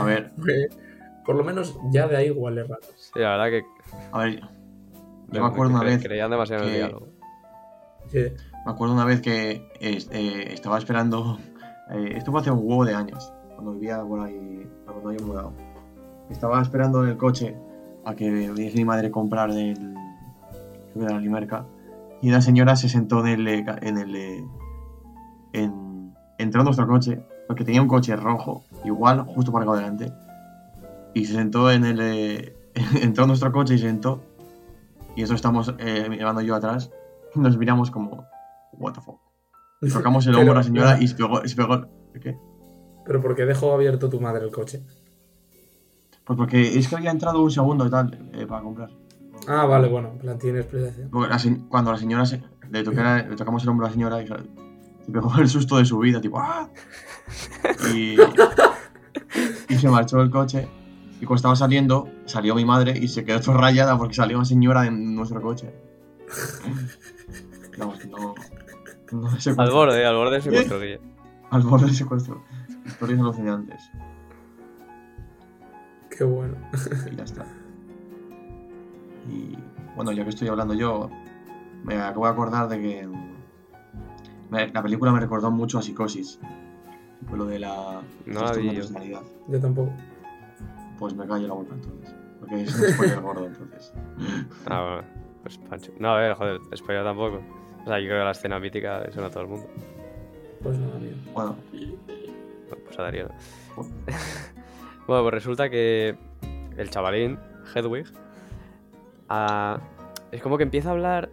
A ver, Por lo menos ya de ahí igual es raro. Sí, la verdad que. a ver. Yo me acuerdo una vez. Creían demasiado en el diálogo. Sí, Me acuerdo una vez que eh, estaba esperando. <laughs> eh, esto fue hace un huevo de años. Cuando vivía por ahí. Cuando había mudado. Estaba esperando en el coche a que viniese mi madre a comprar del. Creo que de la Limerca. Y una señora se sentó en el. ca- En el en, entró en nuestro coche. Porque tenía un coche rojo. Igual, justo parado delante. Y se sentó en el. eh, <laughs> entró en nuestro coche y se sentó. Y eso estamos eh, mirando yo atrás. Nos miramos como. What the fuck. <laughs> Tocamos el hombro a la señora y se pegó. Se pegó ¿Qué? Pero porque dejó abierto tu madre el coche. Pues porque es que había entrado un segundo y tal eh, para comprar. Ah, vale, bueno, en plan tiene explicación. Porque la cuando la señora se- le, tocara- le tocamos el hombro a la señora y se <laughs> pegó el susto de su vida, tipo ¡ah! Y, y se marchó el coche. Y cuando estaba saliendo, salió mi madre y se quedó toda rayada porque salió una señora en nuestro coche. <laughs> No. no se Al borde, al borde del secuestro, Guille. <laughs> Al borde del secuestro. Historias alucinantes. Qué bueno. y ya está. Y bueno, ya que estoy hablando yo, me acabo de acordar de que me- la película me recordó mucho a Psicosis. Lo de la No la vi yo. personalidad. Yo tampoco. Pues me callo la boca entonces. Porque es un spoiler gordo entonces. Ah, bueno. Pues Pancho. No, a ver, joder, spoiler tampoco. O sea, yo creo que la escena mítica le suena a todo el mundo. Pues nada, amigo. Bueno, pues a Darío. no. <laughs> bueno, pues resulta que el chavalín, Hedwig, ah, es como que empieza a hablar.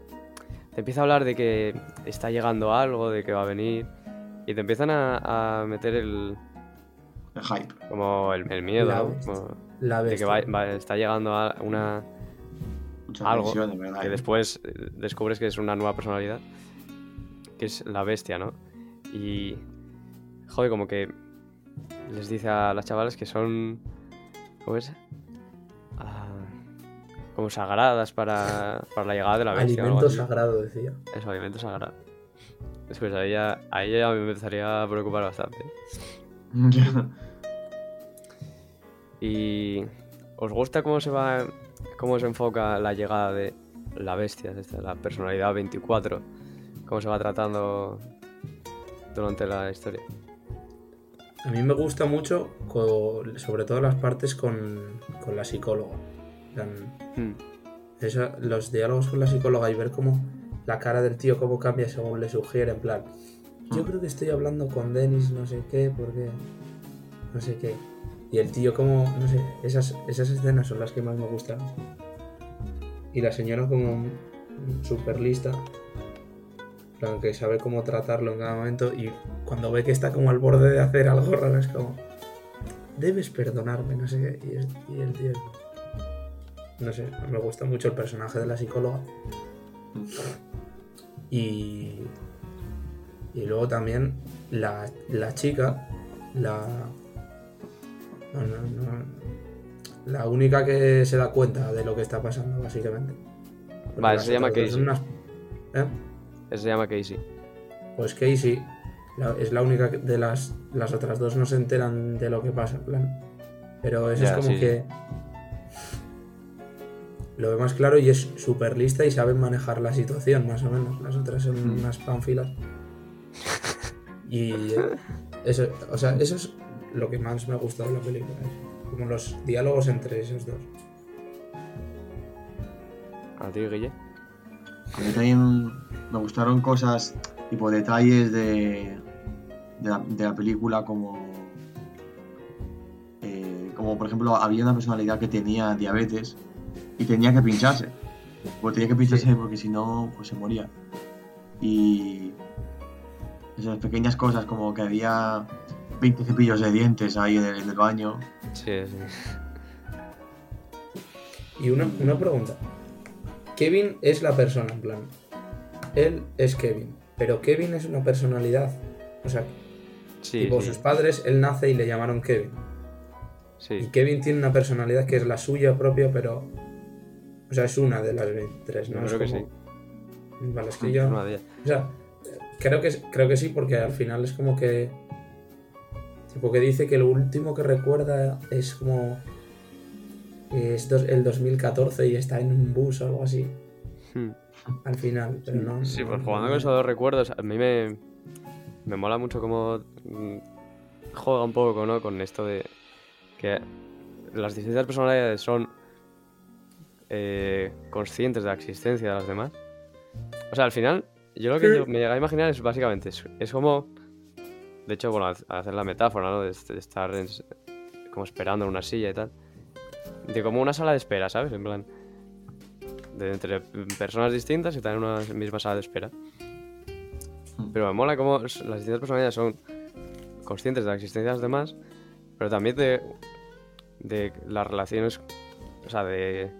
Te empieza a hablar de que está llegando algo, de que va a venir. Y te empiezan a, a meter el. el hype. como el, el miedo, La ¿no? bestia. Como La de que va- va- está llegando a una. Mucha Algo tensión, de verdad. que ¿eh? después eh, descubres que es una nueva personalidad, que es la bestia, ¿no? Y, joder, como que les dice a las chavales que son, ¿cómo es? Ah, como sagradas para, para la llegada de la bestia. Alimento sagrado, decía. Eso, alimento sagrado. Después ahí ya, ahí ya me empezaría a preocupar bastante. <laughs> Y ¿os gusta cómo se va, cómo se enfoca la llegada de la bestia, esta, la personalidad 24? ¿Cómo se va tratando durante la historia? A mí me gusta mucho, sobre todo las partes con, con la psicóloga. Plan, Hmm. los diálogos con la psicóloga y ver cómo la cara del tío cómo cambia según le sugiere, en plan, yo creo que estoy hablando con Dennis, no sé qué, porque no sé qué. Y el tío como, no sé, esas, esas escenas son las que más me gustan. Y la señora como súper lista, plan, que sabe cómo tratarlo en cada momento y cuando ve que está como al borde de hacer algo raro es como, debes perdonarme, no sé qué. Y el tío, no sé, me gusta mucho el personaje de la psicóloga. Y, y luego también la, la chica, la. No, no, no, la única que se da cuenta de lo que está pasando, básicamente. Porque Vale, se llama Casey. unas- ¿Eh? Se llama Casey. Pues Casey la- es la única que- de las, las otras dos no se enteran de lo que pasa, en plan. Pero eso Ya, es como sí. que lo ve más claro y es súper lista y sabe manejar la situación, más o menos. Las otras son Mm. unas panfilas. Y eso, o sea, eso es lo que más me ha gustado de la película. Como los diálogos entre esos dos. ¿A ti, Guille? A mí también me gustaron cosas, tipo detalles de. de la, de la película como. eh, como por ejemplo, había una personalidad que tenía diabetes y tenía que pincharse. Pues tenía que pincharse porque si no, pues se moría. Y. Esas pequeñas cosas como que había 20 cepillos de dientes ahí en el, en el baño. Sí, sí. Y una, una pregunta. Kevin es la persona, en plan. Él es Kevin. Pero Kevin es una personalidad. O sea, Sí, tipo sí, sus padres, él nace y le llamaron Kevin. Y sí. Kevin tiene una personalidad que es la suya propia, pero. O sea, es una de las 23, ¿no? Yo Es creo que como- sí. Vale, es que yo. Ellas. O sea, creo que, creo que sí, porque al final es como que. Tipo que dice que lo último que recuerda es como. es dos- el 2014 y está en un bus o algo así. Hmm. Al final, pero no. Sí, no- pues no- jugando con esos dos recuerdos, a mí me, me mola mucho cómo mm, juega un poco ¿no? con esto de que las distintas personalidades son eh, conscientes de la existencia de las demás. O sea, al final, yo lo que Sí. yo me llega a imaginar es básicamente, es, es como, de hecho, bueno, al hacer la metáfora, ¿no? De, est- de estar en como esperando en una silla y tal. De como una sala de espera, ¿sabes? En plan, de entre personas distintas y están en una misma sala de espera. Pero me mola como las distintas personalidades son conscientes de la existencia de las demás, pero también de, de las relaciones, o sea, de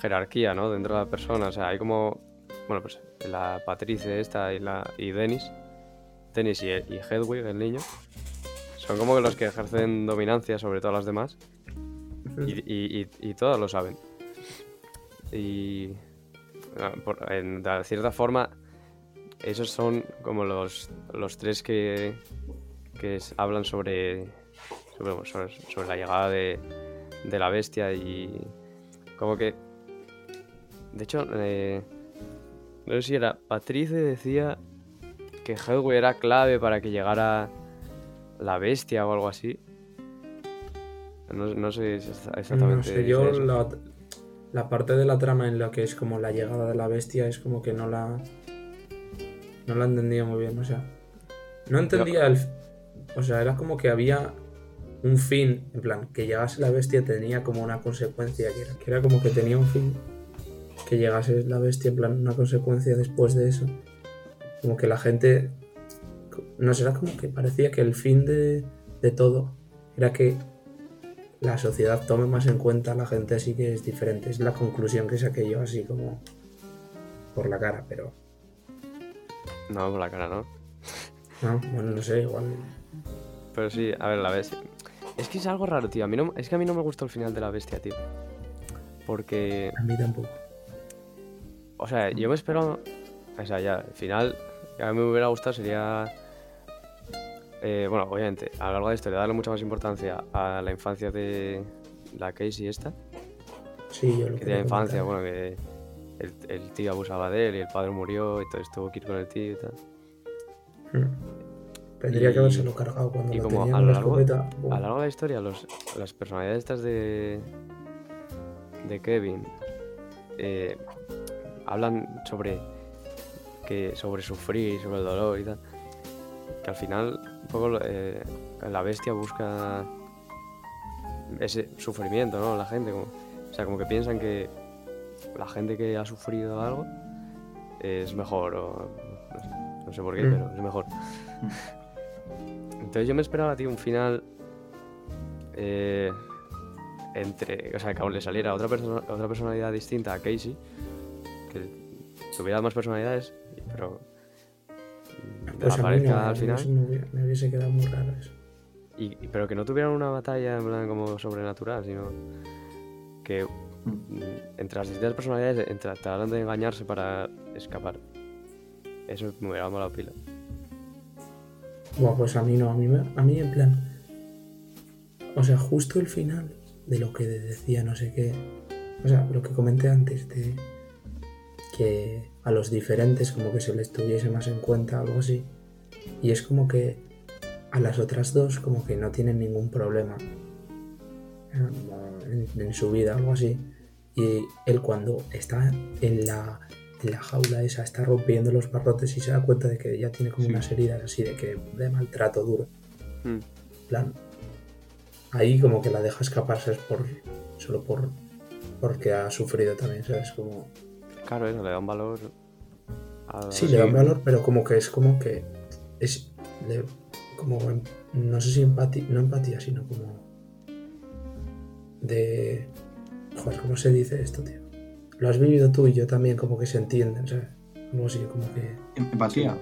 jerarquía, ¿no? Dentro de la persona. O sea, hay como, bueno, pues la Patricia esta y, la, y Dennis, Dennis y, y Hedwig, el niño, son como los que ejercen dominancia sobre todas las demás y, y, y, y todos lo saben. Y ah, por- en, de cierta forma, esos son como los, los tres que, que es- hablan sobre, sobre- sobre la llegada de, de la bestia y como que... De hecho, eh, no sé si era Patrice decía que Hedwig era clave para que llegara la bestia o algo así. No, no sé exactamente. No sé, yo la, la parte de la trama en la que es como la llegada de la bestia es como que no la. No la entendía muy bien, o sea. No entendía el. O sea, era como que había un fin, en plan, que llegase la bestia tenía como una consecuencia, que era, que era como que tenía un fin. Que llegase la bestia, en plan, una consecuencia después de eso. Como que la gente. No sé, era como que parecía que el fin de, de todo era que la sociedad tome más en cuenta a la gente así que es diferente. Es la conclusión que saqué yo así como por la cara, pero No, por la cara, ¿no? no, bueno, no sé, igual. Pero sí, a ver, la bestia. Es que es algo raro, tío. A mí no, es que a mí no me gustó el final de la bestia, tío. Porque, A mí tampoco. O sea, yo me espero. O sea, ya, el final que a mí me hubiera gustado sería. eh, bueno, obviamente, a lo largo de la historia, darle mucha más importancia a la infancia de la Casey esta. Sí, yo lo Que quería tenía infancia, comentar. bueno, que el, el tío abusaba de él y el padre murió y entonces tuvo que ir con el tío y tal. Mm. Tendría Y- que habérselo cargado cuando y lo como tenía a lo la largo- escopeta. A lo largo de la historia, los, las personalidades estas de, de Kevin eh, hablan sobre que sobre sufrir, sobre el dolor y tal. Que al final, un poco eh, la bestia busca ese sufrimiento, ¿no? La gente, como, o sea, como que piensan que la gente que ha sufrido algo es mejor, o no sé, no sé por qué, Mm. pero es mejor. Entonces yo me esperaba, tío, un final eh, entre, o sea, que aún le saliera otra, persona, otra personalidad distinta a Casey, que tuviera más personalidades, pero Pues aparezca no, al final, me hubiese quedado muy raro eso. y, pero que no tuvieran una batalla en plan como sobrenatural, sino que mm, entre las distintas personalidades en- trataran de engañarse para escapar. Eso me hubiera molado pila. Buah, pues a mí no, a mí, me- a mí en plan. O sea, justo el final de lo que decía, no sé qué. O sea, lo que comenté antes de que a los diferentes como que se les tuviese más en cuenta, algo así. Y es como que a las otras dos como que no tienen ningún problema en, en su vida, algo así. Y él cuando está en la en la jaula esa está rompiendo los barrotes y se da cuenta de que ya tiene como Sí. unas heridas así de que de maltrato duro. Mm. Plan, ahí como que la deja escapar, ¿sabes? Por, solo por porque ha sufrido también, ¿sabes? Como, Claro, eso le da un valor. a- sí, sí. le da un valor, pero como que es como que es le- como no sé si empatía, no empatía, sino como de joder, ¿cómo se dice esto, tío? Lo has vivido tú y yo también como que se entienden, ¿sabes? Algo así, como que Empatía.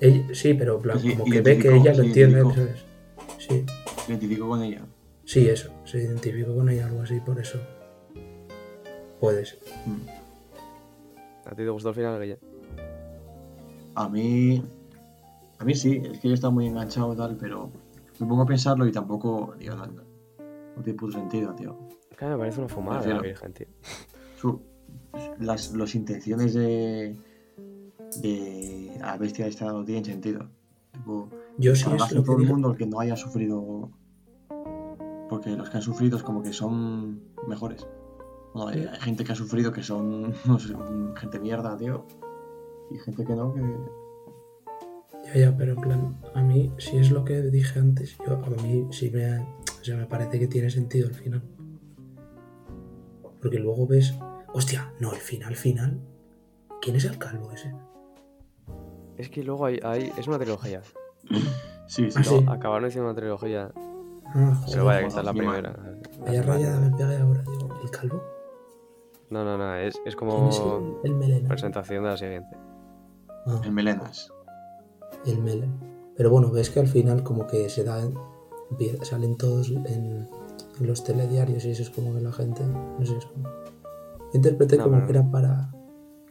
ella- sí, pero en plan, como que ve que ella lo entiende. ¿sabes? Sí, identifico con ella. sí, eso, se identificó con ella algo así, por eso puede ser. Mm. ¿A ti te gustó el final, Guille? A mí. A mí sí, es que yo estaba muy enganchado y tal, pero me pongo a pensarlo y tampoco. Digo, no, no, no tiene puto sentido, tío. Claro, me parece una fumada de la. Virgen, tío. Su, las los intenciones de. de la bestia esta no tienen sentido. Tipo, Yo sí lo todo que el mundo el que no haya sufrido. Porque los que han sufrido es como que son mejores. Bueno, hay, hay gente que ha sufrido que son <laughs> no sé, gente mierda, tío. Y gente que no, que. Ya, ya, pero en plan, a mí, si es lo que dije antes, yo, a mí sí me, o sea, me parece que tiene sentido el final. Porque luego ves, hostia, no, el final, final. ¿Quién es el calvo ese? Es que luego hay, hay- es una trilogía. Sí, sí, Ah, sí. Acabaron haciendo una trilogía. Ah, joder, Pero vaya, que esta es la primera. vaya rayada me pegué ahora, digo, ¿el calvo? No, no, no, es, es ¿Quién es como el, el melena? presentación de la siguiente. Ah, En melenas. el melen. Pero bueno, ves que al final como que se da, salen todos en, en los telediarios y eso es como que la gente, no sé, es como... Interpreté No, como que era para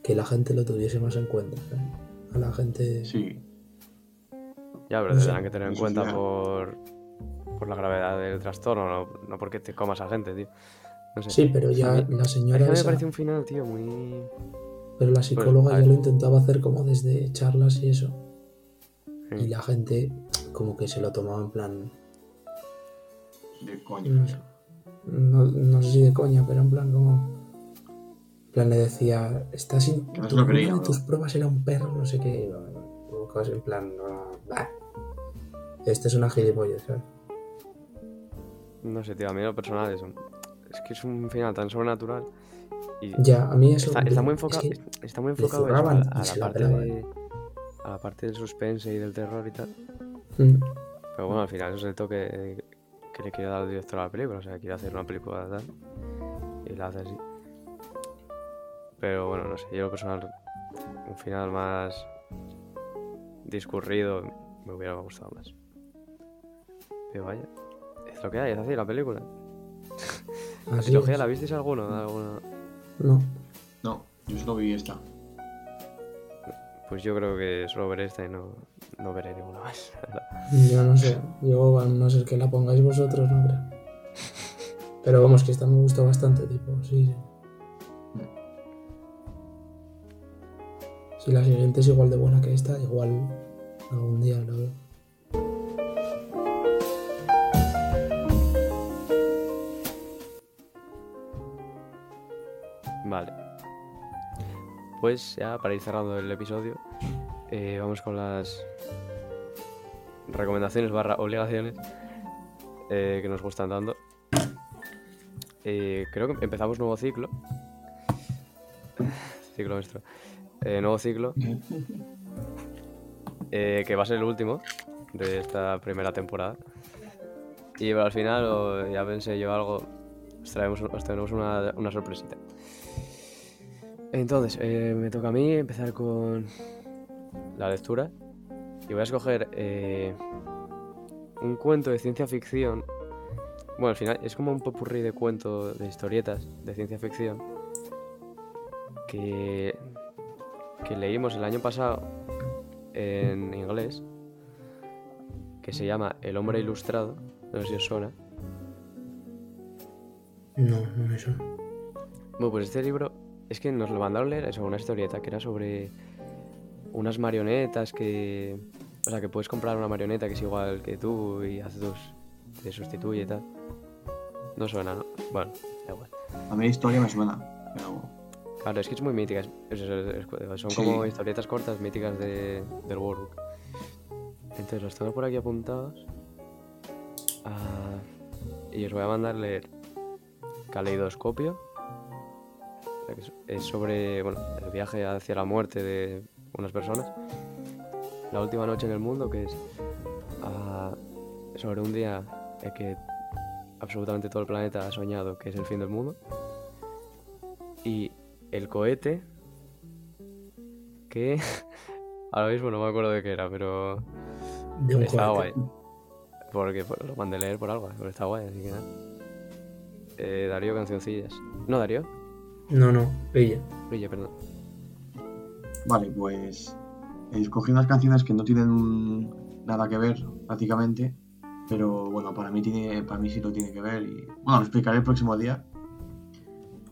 que la gente lo tuviese más en cuenta. ¿sabes? A la gente... Sí. Ya, pero No sé. tendrán que tener en cuenta por, por la gravedad del trastorno, no, no porque te comas a gente, tío. No sé. Sí, pero ya la señora que me esa- parece un final, tío, muy... pero la psicóloga a ya lo intentaba hacer como desde charlas y eso. Y Sí. la gente como que se lo tomaba en plan... De. No sé, no, no sé si de coña, pero en plan como... En plan le decía, estás in- Que no tu- creía, de tus pruebas era un perro, no sé qué. Cosas en plan, no, bah. Este es una gilipollas, ¿sabes? No sé, tío, a mí lo personal es, un- es que es un final tan sobrenatural y Ya, a mí eso... está, está muy es enfocado, que- está muy enfocado eso, a, la parte pelaban. de, a la parte del suspense y del terror y tal. Mm, Pero bueno, al final eso es el toque que le quiere dar el director a la película, o sea, quiere hacer una película tal y la hace así. Pero bueno, no sé, yo personal un final más discurrido me hubiera gustado más. Pero vaya, es lo que hay, es así la película. ¿La trilogía la visteis alguno? ¿Alguna? No, No, yo solo vi esta. Pues yo creo que solo veré esta y no, no veré ninguna más. <laughs> yo no sé. Yo, a no ser que la pongáis vosotros, no creo. Pero vamos, que esta me gustó bastante, tipo, sí, sí. Si la siguiente es igual de buena que esta, igual algún día lo veo. Vale. Pues ya para ir cerrando el episodio, eh, vamos con las recomendaciones barra obligaciones eh, que nos gustan tanto. Eh, creo que empezamos nuevo ciclo. <laughs> Ciclo nuestro. Nuevo ciclo. <laughs> eh, que va a ser el último de esta primera temporada. Y al final, o ya pensé yo algo, os, traemos, os una, una sorpresita. Entonces, eh, me toca a mí empezar con la lectura. Y voy a escoger eh, un cuento de ciencia ficción. Bueno, al final es como un popurrí de cuentos, de historietas de ciencia ficción. Que, que leímos el año pasado en inglés. Que se llama El hombre ilustrado. No sé si os suena. No, no me suena. Bueno, pues este libro es que nos lo mandaron leer eso, una historieta que era sobre unas marionetas que. O sea, que puedes comprar una marioneta que es igual que tú y hace tus. te sustituye y tal. No suena, ¿no? Bueno, da igual. A mí la historia me suena, pero Claro, es que es muy mítica. es- es- es- es- son Sí. como historietas cortas míticas de, del Workbook. Entonces los tengo por aquí apuntados. Ah, y os voy a mandar leer Caleidoscopio. Es- sobre bueno, el viaje hacia la muerte de unas personas. La última noche en el mundo, que es ah, sobre un día en que absolutamente todo el planeta ha soñado que es el fin del mundo. Y el cohete que <laughs> ahora mismo no me acuerdo de qué era, pero De un estaba cohete. guay. Porque pues, lo mandé a leer por algo, pero está guay, así que nada. Eh, Darío Cancioncillas. No, Darío. No, no, pilla. Oye, perdón. Vale, pues escogí unas canciones que no tienen nada que ver prácticamente, pero bueno, para mí tiene, para mí sí lo tiene que ver y bueno, lo explicaré el próximo día.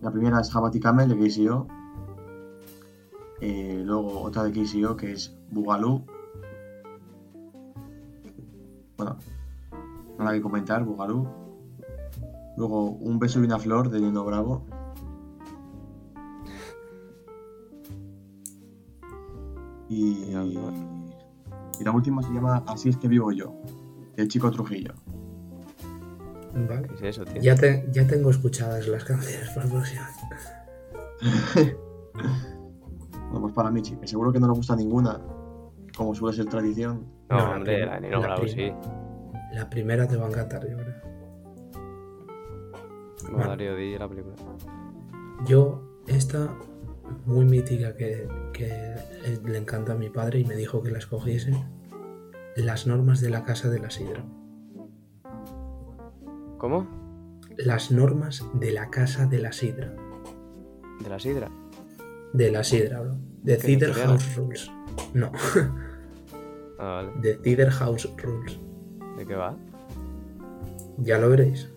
La primera es Jabati Camel de KCO. Eh, luego otra de KCO que es Bugalú. Bueno, nada que comentar, Bugalú. Luego Un beso y una flor de Nino Bravo. Y, y la última se llama Así es que vivo yo, el chico Trujillo. Vale. ¿Qué es eso, tío? Ya, te- ya tengo escuchadas las canciones para la próxima. Bueno, pues para Michi, que seguro que no le gusta ninguna, como suele ser tradición. No, No, la hombre, prima- la Bravo, sí. La primera te va a encantar, yo creo. No. Darío, di la película. Yo, esta muy mítica que, que eh, le encanta a mi padre y me dijo que la escogiese, Las normas de la casa de la sidra. ¿Cómo? Las normas de la casa de la sidra. ¿De la sidra? De la sidra, bro. De ¿Qué, Cider? House Rules. No, Ah, vale. de Cider House Rules. ¿De qué va? Ya lo veréis.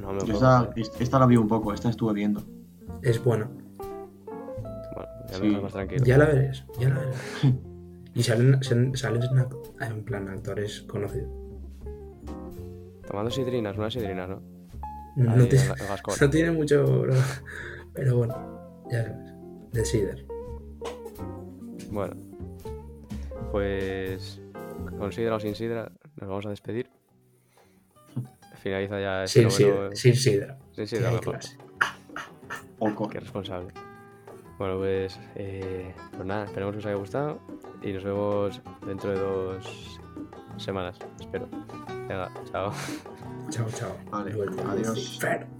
No me esta, esta la vi un poco, esta estuve viendo. Es bueno. Ya Sí. me dejas más tranquilo. Ya la veréis, ya la veréis. <laughs> Y salen, salen, salen en plan actores conocidos. Tomando sidrinas, una sidrina, ¿no? No, Ahí, tiene- el- el Gascón. <laughs> no tiene mucho. bro. Pero bueno, ya sabes. De Cider. Bueno. Pues. Con sidra o sin sidra, nos vamos a despedir. Finaliza ya este Sin noveno- sidra. Sin sidra. Sin que sidra, mejor. Qué responsable. Bueno, pues, eh, pues nada, esperemos que os haya gustado y nos vemos dentro de dos semanas, espero. Venga, chao. Chao, chao. Vale, adiós. Fer.